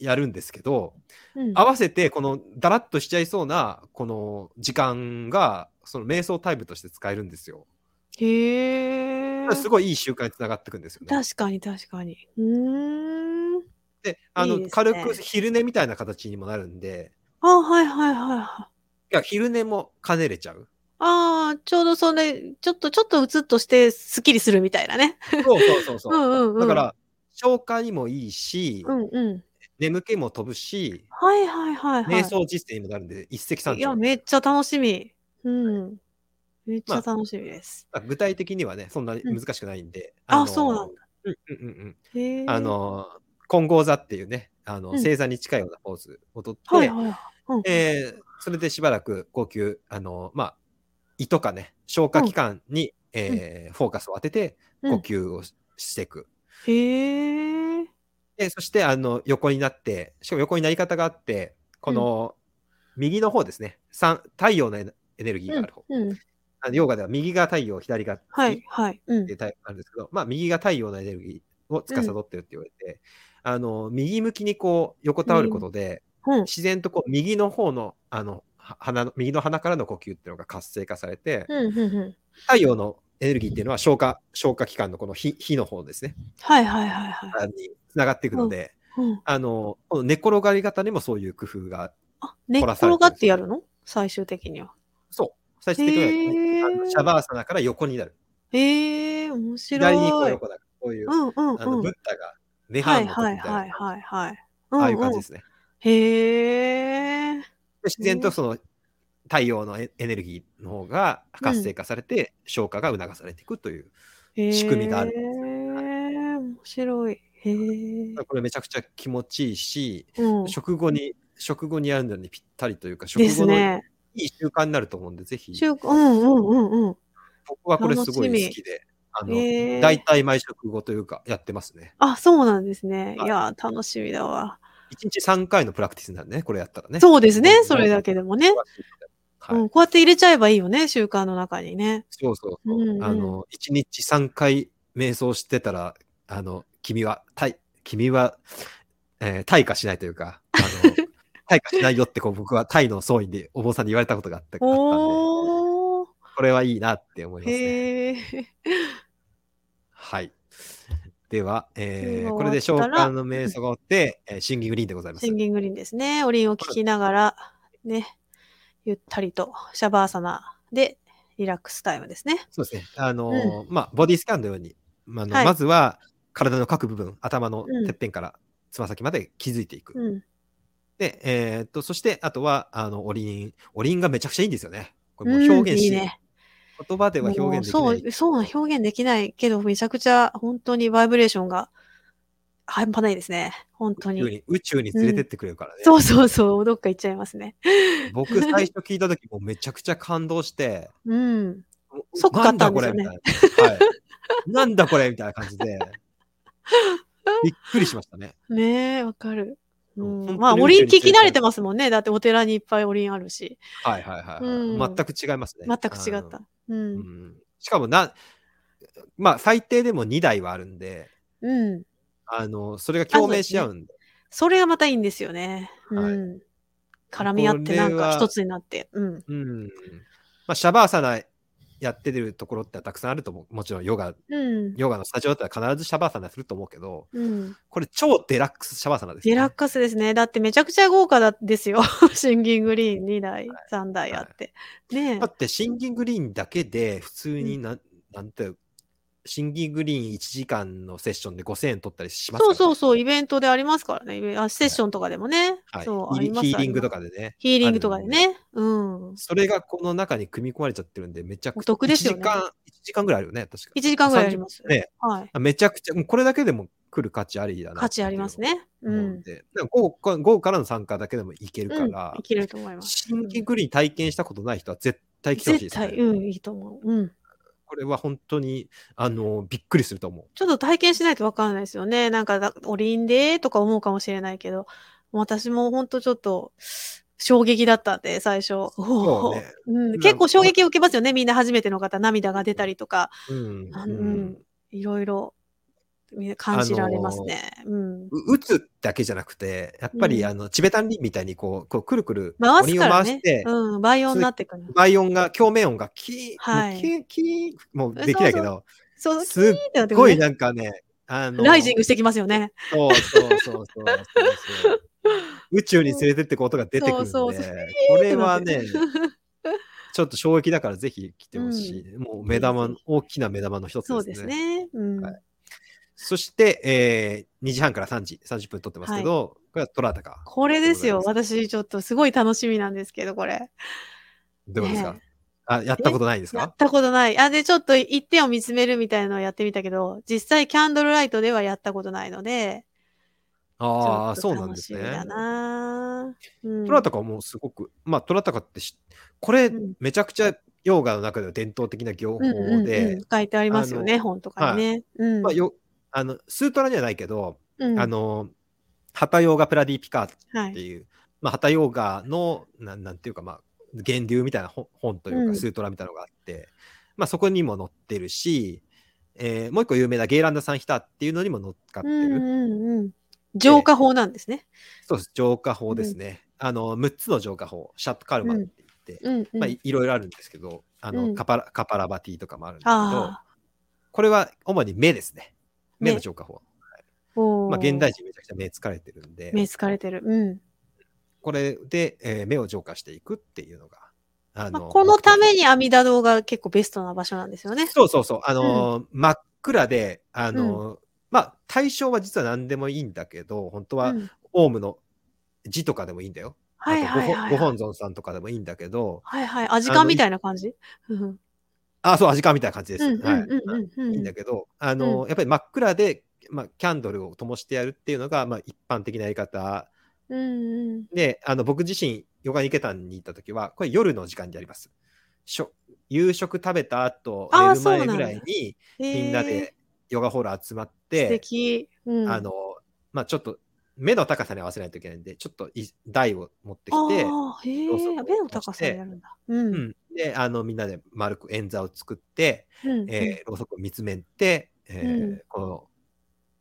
やるんですけど、うん。合わせてこのだらっとしちゃいそうなこの時間がその瞑想タイムとして使えるんですよ。へえ。すごいいい習慣につながっていくんですよね。確かに確かに。うーん。であのいいね軽く昼寝みたいな形にもなるんであ、はいはいはいはい。いや昼寝も兼ねれちゃう。ああ、ちょうどそれ、ちょっと、ちょっとうつっとして、すっきりするみたいなね。そうそうそうそう う。んうんうん。だか、ら消化にもいいし、うんうん。眠気も飛ぶし、はいはいはいはい。瞑想実践にもなるんで一石三いや、鳥。めっちゃ楽しみ。うん。めっちゃ楽しみです。まあ具体的にはねそんなに難しくないんで。あのそうなんだ。うんうんうん。あ、の金剛座っていうねあの、うん正座に近いようなポーズをとって、はいはいはい。うん。えーそれでしばらく呼吸あのまあ胃とかね消化器官に、えーフォーカスを当てて呼うん吸をししていく。へえ。でそしてあの横になってしかも横になり方があってこの右の方ですね、三太陽のエネエネルギーがある方、うん。ヨガでは右が太陽左が月はいはい。うんっていうタイプがあるんですけど、まあ、右が太陽のエネルギーを司ってるって言われて、あの右向きにこう横たわることで、うん。自然とこう右の方のあのは鼻の右の鼻からの呼吸っていうのが活性化されて、うんうんうん。太陽のエネルギーっていうのは消化消化器官のこの火火の方ですね、はいはいはいはい。あにつながっていくので、うん。あのこの寝転がり方にもそういう工夫があ、寝転がってやるの？最終的には。そう最終的には、あのシャバーサナから横になるへえ、面白い。左にこう横だこういう、うんうんあのうん。ブッダが涅はい槃の時みたいな、はいはいはいはい。ああいう感じんんですね。へえ。で自然とその太陽のエエネルギーの方が活性化されて、消化が促されていくという、仕組みがあるんへですえ、面白い。へえ。これめちゃくちゃ気持ちいいし、うん。食後に食後にやるのにぴったりというか食後のね。いい習慣になると思うんでぜひ中うんうんうんうん。僕はこれすごい好きであの大体毎食後というかやってますねあ、そうなんですね。はいいや、楽しみだわ。1日3回のプラクティスになるねこれやったらねそうですねう。んそれだけでもね。はい、うん、こうやって入れちゃえばいいよね、習慣の中にね。そうそうそう、うんうんあの1日3回瞑想してたらあの君は退君は、えー退化しないというかあの退化しないよってこう僕はタイの総員でお坊さんに言われたことがあってあったんで。これはいいなって思いますね。はい。では、えーここれで消れが終わったら化の瞑想が終わって、えーシンギングリーンでございます。シンギングリーンですね。おりんを聞きながら、ね、ゆったりとシャバーサナでリラックスタイムですね。そうですね。あのーまあ、ボディスキャンのように、まああのはいまずは体の各部分、頭のうんてっぺんからつま先まで気づいていく。うん。で、えーっと、そして、あとは、あの、おりん、おりんがめちゃくちゃいいんですよね。これもう表現し、うんいいね。言葉では表現できない。そう、そうな、表現できないけど、めちゃくちゃ本当にバイブレーションが半端ないですね。本当に。宇宙に連れてってくれるからね。そうそうそう、どっか行っちゃいますね。僕、最初聞いた時もめちゃくちゃ感動して、うん。即買ったんですよねなんだこれみたいな。はい。なんだこれみたいな感じで、びっくりしましたね。ねえ、わかる。ううんまあ、におりん聞き慣れてますもんね。だってお寺にいっぱいおりんあるし。はいはいはい、はいうん全く違いますね。全く違った。う。あの。うんん、しかもな、まあ最低でも2台はあるんで、うん。あの、それが共鳴し合うんで。それがまたいいんですよね。はいうん。絡み合ってなんか一つになって。うん。うん。まあシャバーサナやってるところってたくさんあると思う。もちろんヨガ、うん。ヨガのスタジオだったら必ずシャバーサナすると思うけど、うん。これ超デラックスシャバーサナです、ね。デラックスですね。だってめちゃくちゃ豪華だですよ。シンギングリーン2台、3台あって。ねだってシンギングリーンだけで普通にな、なんてシンギングリーン1時間のセッションで5000円取ったりしますね、そうそうそう、イベントでありますからね。あセッションとかでもね。はい、そう、あヒりますヒーリングとか。かでねヒーリングとかでね。うん。それがこの中に組み込まれちゃってるんでめちゃくおちゃ得ですよね1時間1時間ぐらいあるよね確か1時間ぐらいあります。ねはい。めちゃくちゃこれだけでも来る価値ありだな価値ありますね。うんん。で、午後からの参加だけでもいけるかうんら、いけると思います。シンギングリーン体験したことない人は絶対来てほしい絶です、ね対、うん、いいと思う。うん。これは本当に、あの、びっくりすると思う。ちょっと体験しないとわかんないですよね。なんか、だおりんでとか思うかもしれないけど、私も本当ちょっと、衝撃だったんで、最初。うね。うん、結構衝撃を受けますよね。みんな初めての方、涙が出たりとか、うん。あうんうん、いろいろみ感じられますね。うん。う打つだけじゃなくて、やっぱり、うんあの、チベタンリンみたいにこう、こうくるくる、回すからね回して。、うん、倍音になってくる。倍音が、共鳴音がキー、はいもうキー、キー、もうできないけど、そう、すっごい。なんかね、あの、ライジングしてきますよね。そうそうそうそうそうそう。宇宙に連れてってことが出てくるんで、そうそうそうこれはね、ちょっと衝撃だからぜひ来てほしい。もう目玉大きな目玉の一つそうですね。ですね。うん。はいそして、えー、2時半から3時、30分撮ってますけど、これはトラタカ。これですよ。私、ちょっとすごい楽しみなんですけど、これ。どうですか、ねあ、やったことないですか？やったことない。あ、で、ちょっと一点を見つめるみたいなのをやってみたけど、実際キャンドルライトではやったことないので、ああ、そうなんですね。楽しみだなうん。トラタカはもうすごく、まあ、トラタカってし、これうん、めちゃくちゃヨーガの中では伝統的な業法うんうんで、うん、書いてありますよね、本とかにね。うん。まあ、よあのスートラにはないけど、うんあ、の、ハタヨーガプラディピカっはい。ていう、まあ、ハタヨーガの、なんなんていうか、まあ、源流みたいな本本というか、うんスートラみたいなのがあって、まあ、そこにも載ってるし、えーもう一個有名なゲイランダ・サンヒタっていうのにも乗っかってる。うんうんうん。浄化法なんですね。そうです、浄化法ですね。あの、6つの浄化法、シャットカルマって言って、うんうん。まあ、いいろいろあるんですけど、あの、うんカパラカパラバティとかもあるんですけど、あこれは主に目ですね。目の目浄化法。あ。おーまあ、現代人めちゃくちゃ目疲れてるんで、目疲れてる。うん。これで、えー目を浄化していくっていうのが、あまあ、このために阿弥陀堂が結構ベストな場所なんですよね。そうそうそう、あのー真っ暗で、あのーうまあ、対象は実は何でもいいんだけど、本当は、うんオウムの字とかでもいいんだよ。はいはいはいあとごご本尊さんとかでもいいんだけど、はいはい。アジカンみたいな感じ？うんあ、そう、味かみたいな感じです。はい。いいんだけど、あのーやっぱり真っ暗で、まあ、キャンドルを灯してやるっていうのが、まあ、一般的なやり方うんうん。で、あの僕自身、ヨガニケタンに行った時は、これ夜の時間でやります。しょ夕食食べた後、寝る前ぐらいに、みんなでヨガホール集まっ素て、敵。うん、あの、まあちょっと、目の高さに合わせないといけないんで、ちょっとい台を持ってきて、目の高さでやるんだ。うん。うん、で、あの、みんなで丸く円座を作って、うんえーろうそくを見つめて、えーうんこの、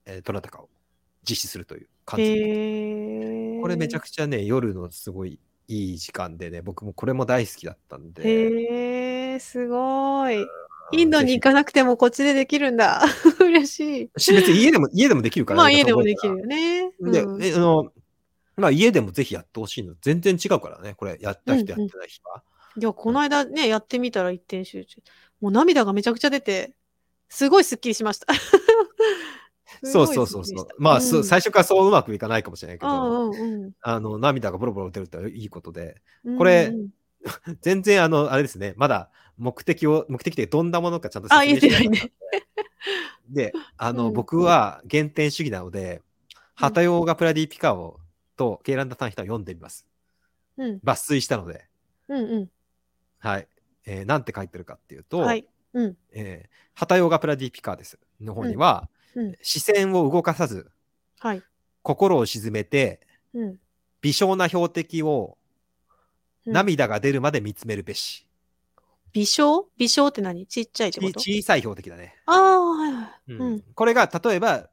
えー、どなたかを実施するという感じで。これめちゃくちゃね、夜のすごいいい時間でね、僕もこれも大好きだったんで。へえ、すごい。うんインドに行かなくてもこっちでできるんだ。嬉しい。別に家でも、家でもできるからまあね家でもでき覚るよね。で、うんえあの、まあ家でもぜひやってほしいの。全然違うからね。これやった人やってない人は。いや、この間ね、やってみたら一点集中。もう涙がめちゃくちゃ出て、すごいスッキリしました。そうそうそうそう。まあ、そう最初からそううまくいかないかもしれないけうど、んうんあの、涙がボロボロ出るっていいことで、うん。これうんうん 全然あの、あれですね、まだ目的を、目的ってどんなものかちゃんとあ、言ってないね。で、あの、うん僕は原点主義なので、ハタヨーガプラディピカオとケイランダタンヒタを読んでみます。うん抜粋したので、うんうはい。えーなんて書いてるかっていうと、ん。はい。うん。えーハタヨプラディピカですの方には、うん。視線を動かさず、はい。心を沈めて、うん。微小な標的をうん涙が出るまで見つめるべし。微小？微小って何？ちっちゃいってちこと？小さい標的だね。ああ、はいはい。うんうん。これが例えば、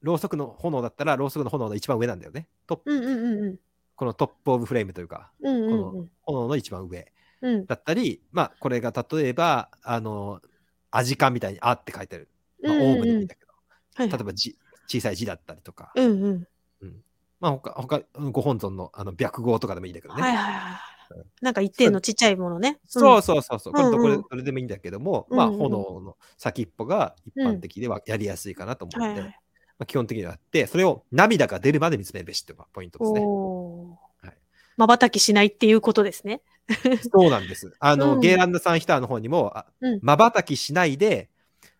ろうそくの炎だったら、ろうそくの炎の一番上なんだよね。トップうんうんうんうん。この top of flame というか、うんうんこの炎の一番上うん。だったり、まあ、これが例えば、あの、阿字観みたいに、あって書いてある。まあ、うんうんうんオウムでもいいんだけど、はい例えば字、小さい字だったりとか、うんうん。まあ、他、他、ご本尊のあの白号とかでもいいんだけどね。はいはいはい。なんか一定のちっちゃいものね。そううそうそうそう。これとこれ、うんうんそれでもいいんだけども、まあ、うんうん炎の先っぽが一般的ではやりやすいかなと思うので、はいはい。まあ、基本的にはあって、それを涙が出るまで見つめるべしっていうのがポイントですね。瞬きしないっていうことですね。そうなんです。あの、うんゲーランドさんヒターの方にも、瞬きしないで、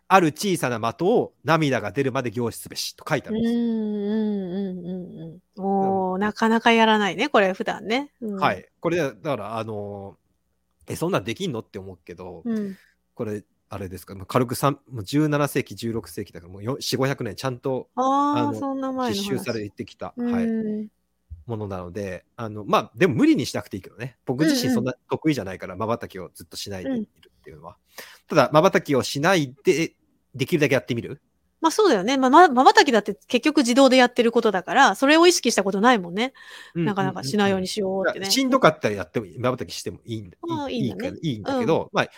ある小さな的を涙が出るまで凝視すべしと書いてあうんうんるんです。うんうんうん。おーなかなかやらないね、これ普段ね。うんは。い。これ、だから、あのーえ、そんなんできんのって思うけど、うん。これ、あれですか、軽く3もう17世紀、16世紀だから、もう4、500年ちゃんとああ、そんな前の話。実習されてきた、うはい、ん。ものなので、あのまあ、でも無理にしなくていいけどね、僕自うんうん身そんな得意じゃないから、まばたきをずっとしないでいるっていうのは。ただ、まばたきをしないで、できるだけやってみる。まあそうだよね。まあ、ま、瞬きだって結局自動でやってることだから、それを意識したことないもんね。なかなかしないようにしようってね。しんどかったらやってもいい、まばたきしてもいいんだいいいいんだねけどいいんだけど、まあ、い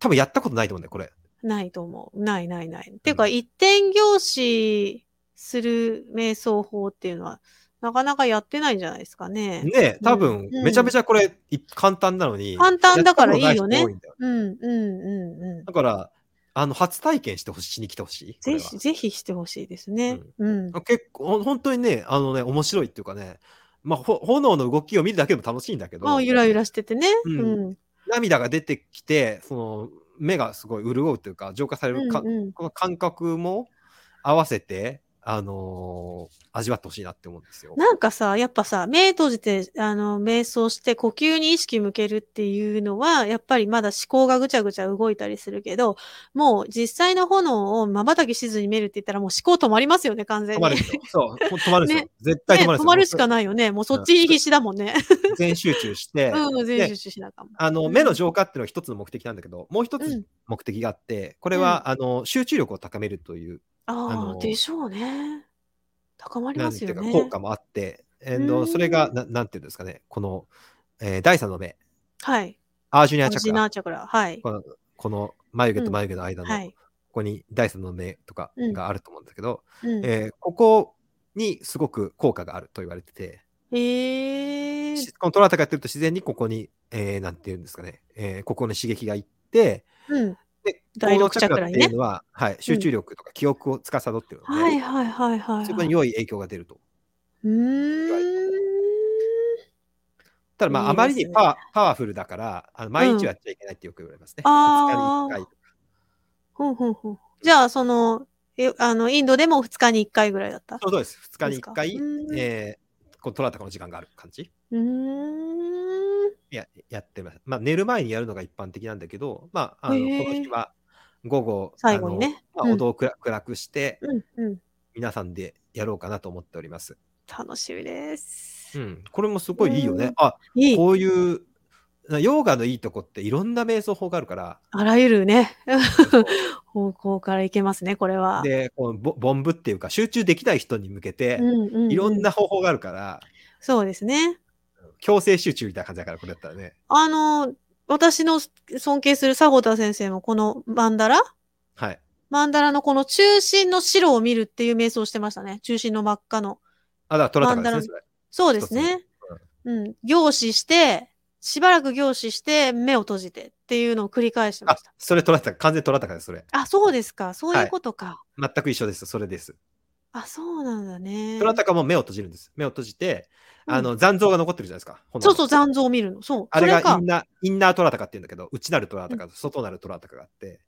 多分やったことないと思うんだよ、これ。ないと思う。ないないない。っていうか、一点凝視する瞑想法っていうのは、なかなかやってないんじゃないですかね。ねえ、多分、うんめちゃめちゃこれ、い簡単なのに。簡単だからいいよねようん、うん、うん、うん。だから、あの、初体験してほししに来てほしい。ぜひ、ぜひしてほしいですね。うん。結構、本当にね、あのね、面白いっていうかね、まあ、ほ炎の動きを見るだけでも楽しいんだけど、まあ、ゆらゆらしててね。ううんん。涙が出てきて、その、目がすごい潤うというか、浄化されるか、うんうんこの感覚も合わせて、あのー味わってほしいなって思うんですよ。なんかさ、やっぱさ、目閉じて、あの、瞑想して呼吸に意識向けるっていうのは、やっぱりまだ思考がぐちゃぐちゃ動いたりするけど、もう実際の炎を瞬きしずに見るって言ったらもう思考止まりますよね、完全に。止まる。そう、止まる。ね絶対止まる。ね止まるしかないよね。もうそっちに必死だもんね。全集中して、うん、全で集中しなかも。あの、うん目の浄化っていうのは一つの目的なんだけど、もう一つうん目的があって、これは、あの、集中力を高めるという、ああ、のでしょうね。高まりなんますよね。ていうか、効果もあって、えーうんとそれがな、なんていうんですかね、この、えー第三の目、はい。アージュニアチャクラ、ナーチャクラ。はい。このこの眉毛と眉毛の間の、はい。ここに第三の目とかうんがあると思うんだけど、うん、えーここにすごく効果があると言われてて、えーしこのトラタがやってると自然にここに、えーなんていうんですかね、えーここに刺激がいって、うん。で、第六このチャクラっていうのは、はい、集中力とか記憶を司っているので、はいはいはいはい、はい。そこに良い影響が出ると。うーん。ただまあ、あまりにパワパワフルだから、あの毎日はやっちゃいけないってよく言われますね。あー2日に1回。ほんほんほん。じゃあ、その、えあの、インドでも2日に1回ぐらいだった？そうです。2日に1回、うんえー、こう取られたこの時間がある感じ。うーん。いや、やってます。まあ、寝る前にやるのが一般的なんだけど、まあ、あのこの日は午後、最後にねあのまあ、うんお堂を暗暗くして、うんうん。皆さんでやろうかなと思っております。楽しみです。うん。これもすごいいいよねうん。あ、いい。こういう、ヨガのいいとこっていろんな瞑想法があるから、あらゆるね、方向からいけますね、これは。で、このボボンブっていうか、集中できない人に向けて、いろんな方法があるから、そうですね。強制集中みたいな感じだから、これだったらね。あの、私の尊敬する佐保田先生もこのマンダラはい。マンダラのこの中心の白を見るっていう瞑想をしてましたね。中心の真っ赤の。あ、だから、トラタカですね、そうですね。うん。凝視して、しばらく凝視して、目を閉じてっていうのを繰り返してまあした。、それトラタカ、完全にトラタカです、それ。あ、そうですか。そういうことか。全く一緒です、それです。あ、そうなんだね。トラタカも目を閉じるんです。目を閉じて、うんあの、残像が残ってるじゃないですか。そうそう、残像を見るの。そう。あれがインナー、インナートラタカって言うんだけど、内なるトラタカと外なるトラタカがあって、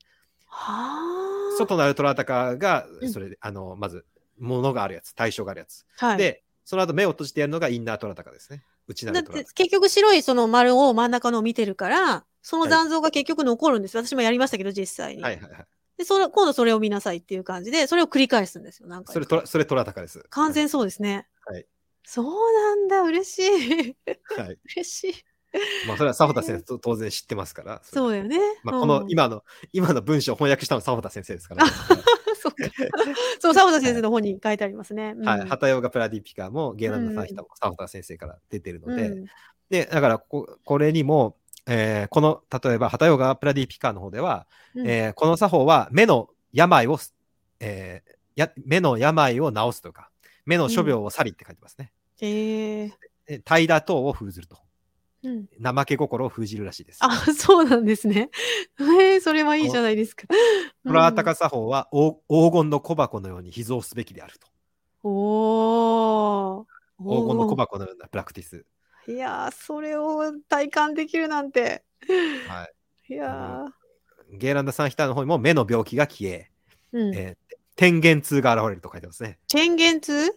はあ。外なるトラタカがう、んそれで、あの、まず、ものがあるやつ、対象があるやつ。はい。で、その後目を閉じてやるのがインナートラタカですね。内なるトラタカ。て結局白いその丸を真ん中のを見てるから、その残像が結局残るんです。私もやりましたけど、実際に。はいはいはい。で、それ、今度それを見なさいっていう感じで、それを繰り返すんですよ。なんか。それトラ、それトラタカです。完全そうですね。はい。そうなんだ、嬉しい。はい。嬉しい。まあ、それは佐保田先生と当然知ってますから。そうだよね。まあ、うんこの今の、今の文章を翻訳したのは佐保田先生ですから。そうか。そう、佐田先生の本に書いてありますね。うんはい。ハタヨガプラディピカもゲーランダサンヒタも佐保田先生から出てるので、うんで、だからこ、これにも、えーこの、例えば、ハタヨガプラディピカの方では、うんえーこの作法は目の病を、えーや目の病を治すとか、目の諸病を去りって書いてますね。へえで怠惰等を封ずると。うん。怠け心を封じるらしいです。あ、そうなんですね。へえそれはいいじゃないですか。トラータカ作法は黄黄金の小箱のように秘蔵すべきであると。うんおー。黄金の小お箱のようなプラクティス。ーいやー、それを体感できるなんて。はい。いやゲーランダ・サンヒターの方にも目の病気が消え、ー。うん。えー天元痛が現れると書いてますね。天元痛？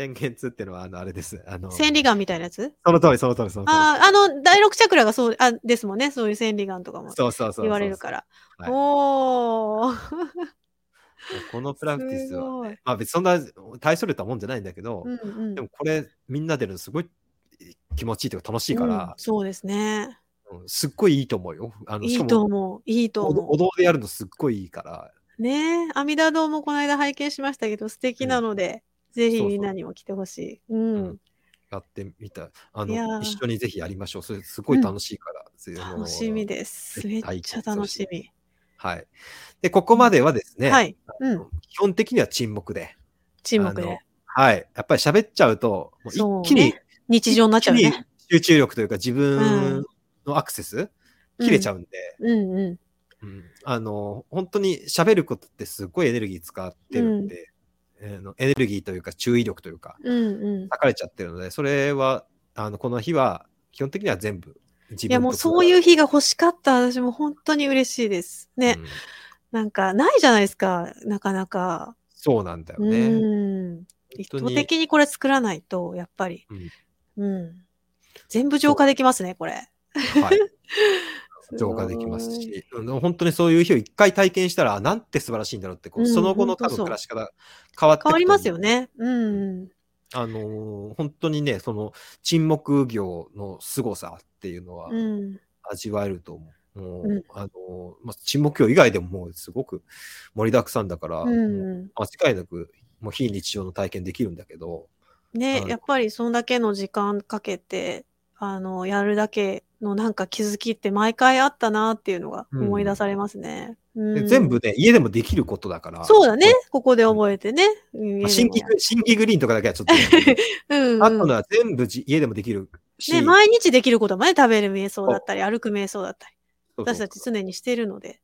天元痛っていうのは、あの、あれです。あの、千里眼みたいなやつ？その通り、その通り、その通り。ああ、あの、第六チャクラがそう、あ、ですもんね。そういう千里眼とかもそうそうそう。言われるから。はいおー。このプラクティスはね、まあ別にそんな大それたもんじゃないんだけど、うんうんでもこれみんなでやるのすごい気持ちいいというか楽しいかうんら、そうですね。うんすっごいいいと思うよ。あのいいと思う。いいとお思お堂でやるのすっごいいいから、う。ねえ、阿弥陀堂もこの間拝見しましたけど、素敵なので、ぜひみんなにも来てほしい。うん。うんやってみたあの一緒にぜひやりましょう。それすごい楽しいから。あの楽しみです。めっちゃ楽しみ。はい。で、ここまではですね、はい。うん。基本的には沈黙で。沈黙で。はい。やっぱり喋っちゃうと、もそうう一気に、ね日常になっちゃうねに。集中力というか自う分んのアクセス、切れちゃうんで、うんううんあの、本当に喋ることってすごいエネルギー使ってるんで、えーのエネルギーというか注意力というか、ん。うんうん。割かれちゃってるので、それは、あの、この日は、基本的には全部自分いやもうそういうう日が欲しかった。私も本当に嬉しいです。ね。んなんかないじゃないですか。なかなか。そうなんだようね。ん。意図的にこれ作らないと、やっぱり。うんうん。全部浄化できますね、これ。はい。浄化できますし、うん本当にそういう日を一回体験したら、あなんて素晴らしいんだろうって、こううんその後の多分暮らし方変わってく変わりますよとね。うん。あのー本当にね、その沈黙業の凄さっていうのはうん。味わえると思う。もううんあのーまあ、沈黙業以外でももうすごく盛りだくさんだから、うんもう間違いなくもう非日常の体験できるんだけど、ねう、んやっぱりそんだけの時間かけて、あの、やるだけのなんか気づきって毎回あったなっていうのが思い出されますね。うんで全部ね、家でもできることだから。そうだね。ここで覚えてね。新規グ新規グリーンとかだけはちょっと、うんうんあとのは全部じ家でもできるし、ね、毎日できることもね、食べる瞑想だったり、歩く瞑想だったり、私たち常にしてるので、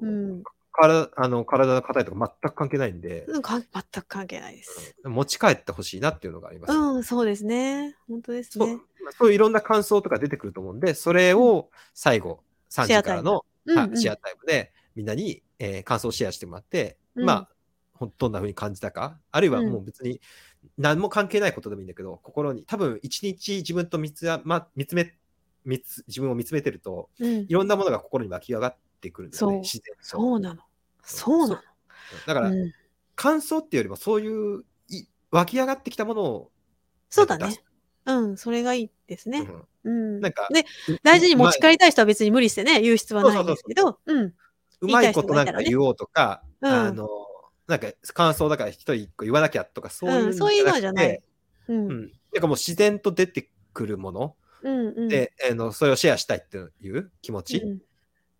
ううんん。体あの体の硬いとか全く関係ないんで、うんか全く関係ないです。うん持ち帰ってほしいなっていうのがあります。うん、そうですね。本当ですね。まあそういういろんな感想とか出てくると思うんで、それを最後、3時からのうんうん。はいシェアタイムでみんなに、えー感想をシェアしてもらって、うん。まあ、どんな風に感じたか、あるいはうん。もう別に何も関係ないことでもいいんだけど、心に、多分一日自分と見つ,、ま、見つめ、見つ自分を見つめてると、うん。いろんなものが心に湧き上がってくるんですよね、そう。自然と。そうなの。そうなだから、の。うん。感想っていうよりもそういうい湧き上がってきたものをそうだね。うん、それがいいですね。うんうん。なんかで、大事に持ち帰りたい人は別に無理してね、言う必要はないんですけど、うん。うまいことなんか言おうとか、うんあの、なんか感想だから一人一個言わなきゃとか、そういううん、そういうのじゃないて。う。うんん。なんかもう自然と出てくるものうん、うん。で、あのそれをシェアしたいっていう気持ち、うん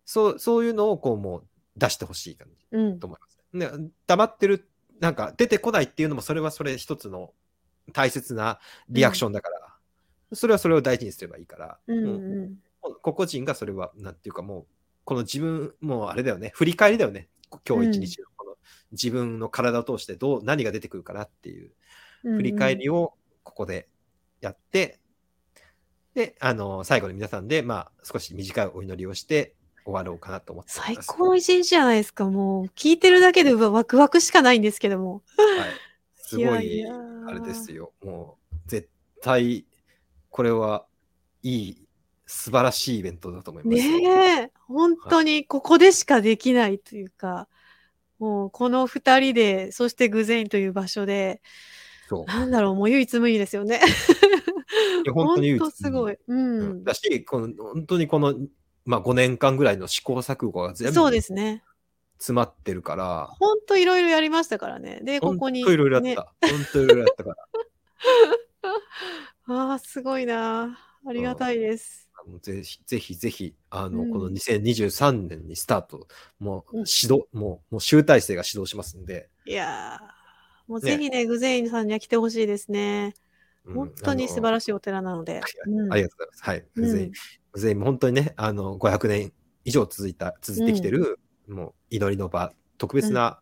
そうそういうのをこうもう出してほしい感じうんと思います。ね、黙ってる、なんか出てこないっていうのもそれはそれ一つの大切なリアクションだから、それはそれを大事にすればいいから、うんもううん個々人がそれは、なんていうかもう、この自分、もうあれだよね、振り返りだよね。今日一日のこの自分の体を通してどう、何が出てくるかなっていううん。振り返りをここでやって、で、あの、最後に皆さんで、まあ、少し短いお祈りをして終わろうかなと思って最。高の一日じゃないですか。もう、聞いてるだけでワクワクしかないんですけども。はい。すごい、いあれですよ。もう、絶対、これはいい、素晴らしいイベントだと思いますよ。ねえ、本当にここでしかできないというか、もうこの二人で、そしてグゼインという場所で、そう。なんだろう、もう唯一無二ですよね。いや 本当に唯一無二すごい。ううんん。だし、この本当にこの、まあ、5年間ぐらいの試行錯誤が全部そうですね。詰まってるから、本当いろいろやりましたからね。で、ここに。いろいろやった。ね本当いろいろやったから。ああ、すごいな。ありがたいです。ぜひ、ぜひぜひ、あの、うんこの2023年にスタート、もううん指導、もう、もう集大成が指導しますんで、いやーもうねぜひね、グゼインさんには来てほしいですね。うん本当に素晴らしいお寺なので。うんありがとうございます。はい。うん全員、全員本当にね、あの、500年以上続いた、続いてきてる、もう祈りの場、特別な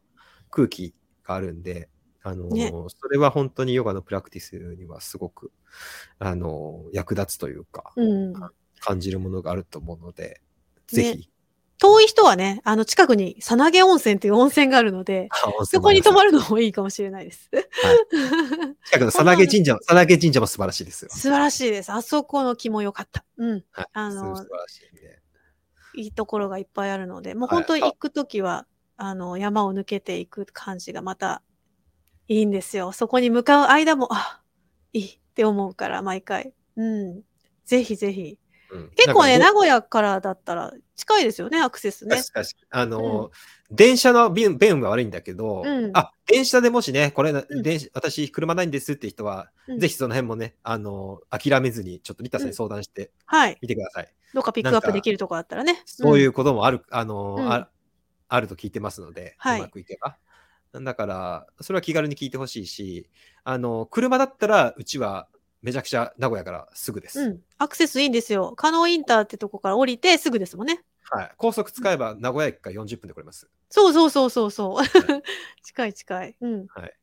空気があるんで、あの、ねそれは本当にヨガのプラクティスにはすごく、あの、役立つというか、うん。感じるものがあると思うので、ぜひ、遠い人はね、あの、近くにさなげ温泉っていう温泉があるので、そこに泊まるのもいいかもしれないです。近くのさなげ神社も、さなげ神社も素晴らしいですよ。素晴らしいです。あそこの木も良かった。うん。はい。あの素晴らしいんで。いいところがいっぱいあるので、もうはい本当に行くときは、あの、山を抜けていく感じがまたいいんですよ。そこに向かう間も、あ、いいって思うから、毎回。うん。ぜひぜひ。うん結構ね、名古屋からだったら近いですよね、アクセスね。確かにあの、電車の便便は悪いんだけど、うんあ、電車でもしね、これ、うん電車私車ないんですって人は、うんぜひその辺もね、あの、諦めずに、ちょっとリタさんに相談してはい。みてください。どっかピックアップできるとこあったらね。そういううこともある、あの、うんあ、あると聞いてますので、はいうまくいけば。だから、それは気軽に聞いてほしいし、あの、車だったら、うちはめちゃくちゃ名古屋からすぐです。ん。うん。アクセスいいんですよ。加納インターってとこから降りてすぐですもんね。はい。高速使えば名古屋駅から40分で来れます。そうそうそうそうそう。近い近い。うん。はい。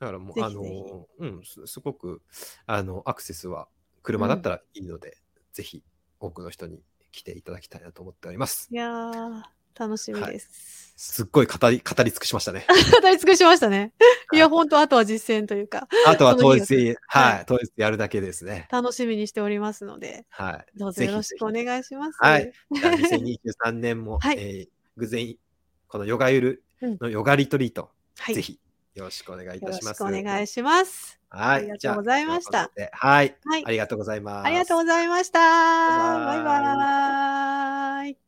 だからもう、あぜひぜひの、うんす、すごく、あの、アクセスは車だったらいいので、ぜひ多くの人に来ていただきたいなと思っております。いやー、楽しみです。すっごい語り、語り尽くしましたね。語り尽くしましたね。いや、はいほんと、あとは実践というか、あとは当日日、ははい、当日やるだけですね。楽しみにしておりますので、はい。どうぞよろしくお願いします。はい。じゃあ2023年も、はいえー偶然、このヨガゆるのヨガリトリート、はい。ぜひよろしくお願いいたします。くお願いします。はい。ありがとうございましたはい。はいありがとうございます。ありがとうございました。バイバイバイバーイ。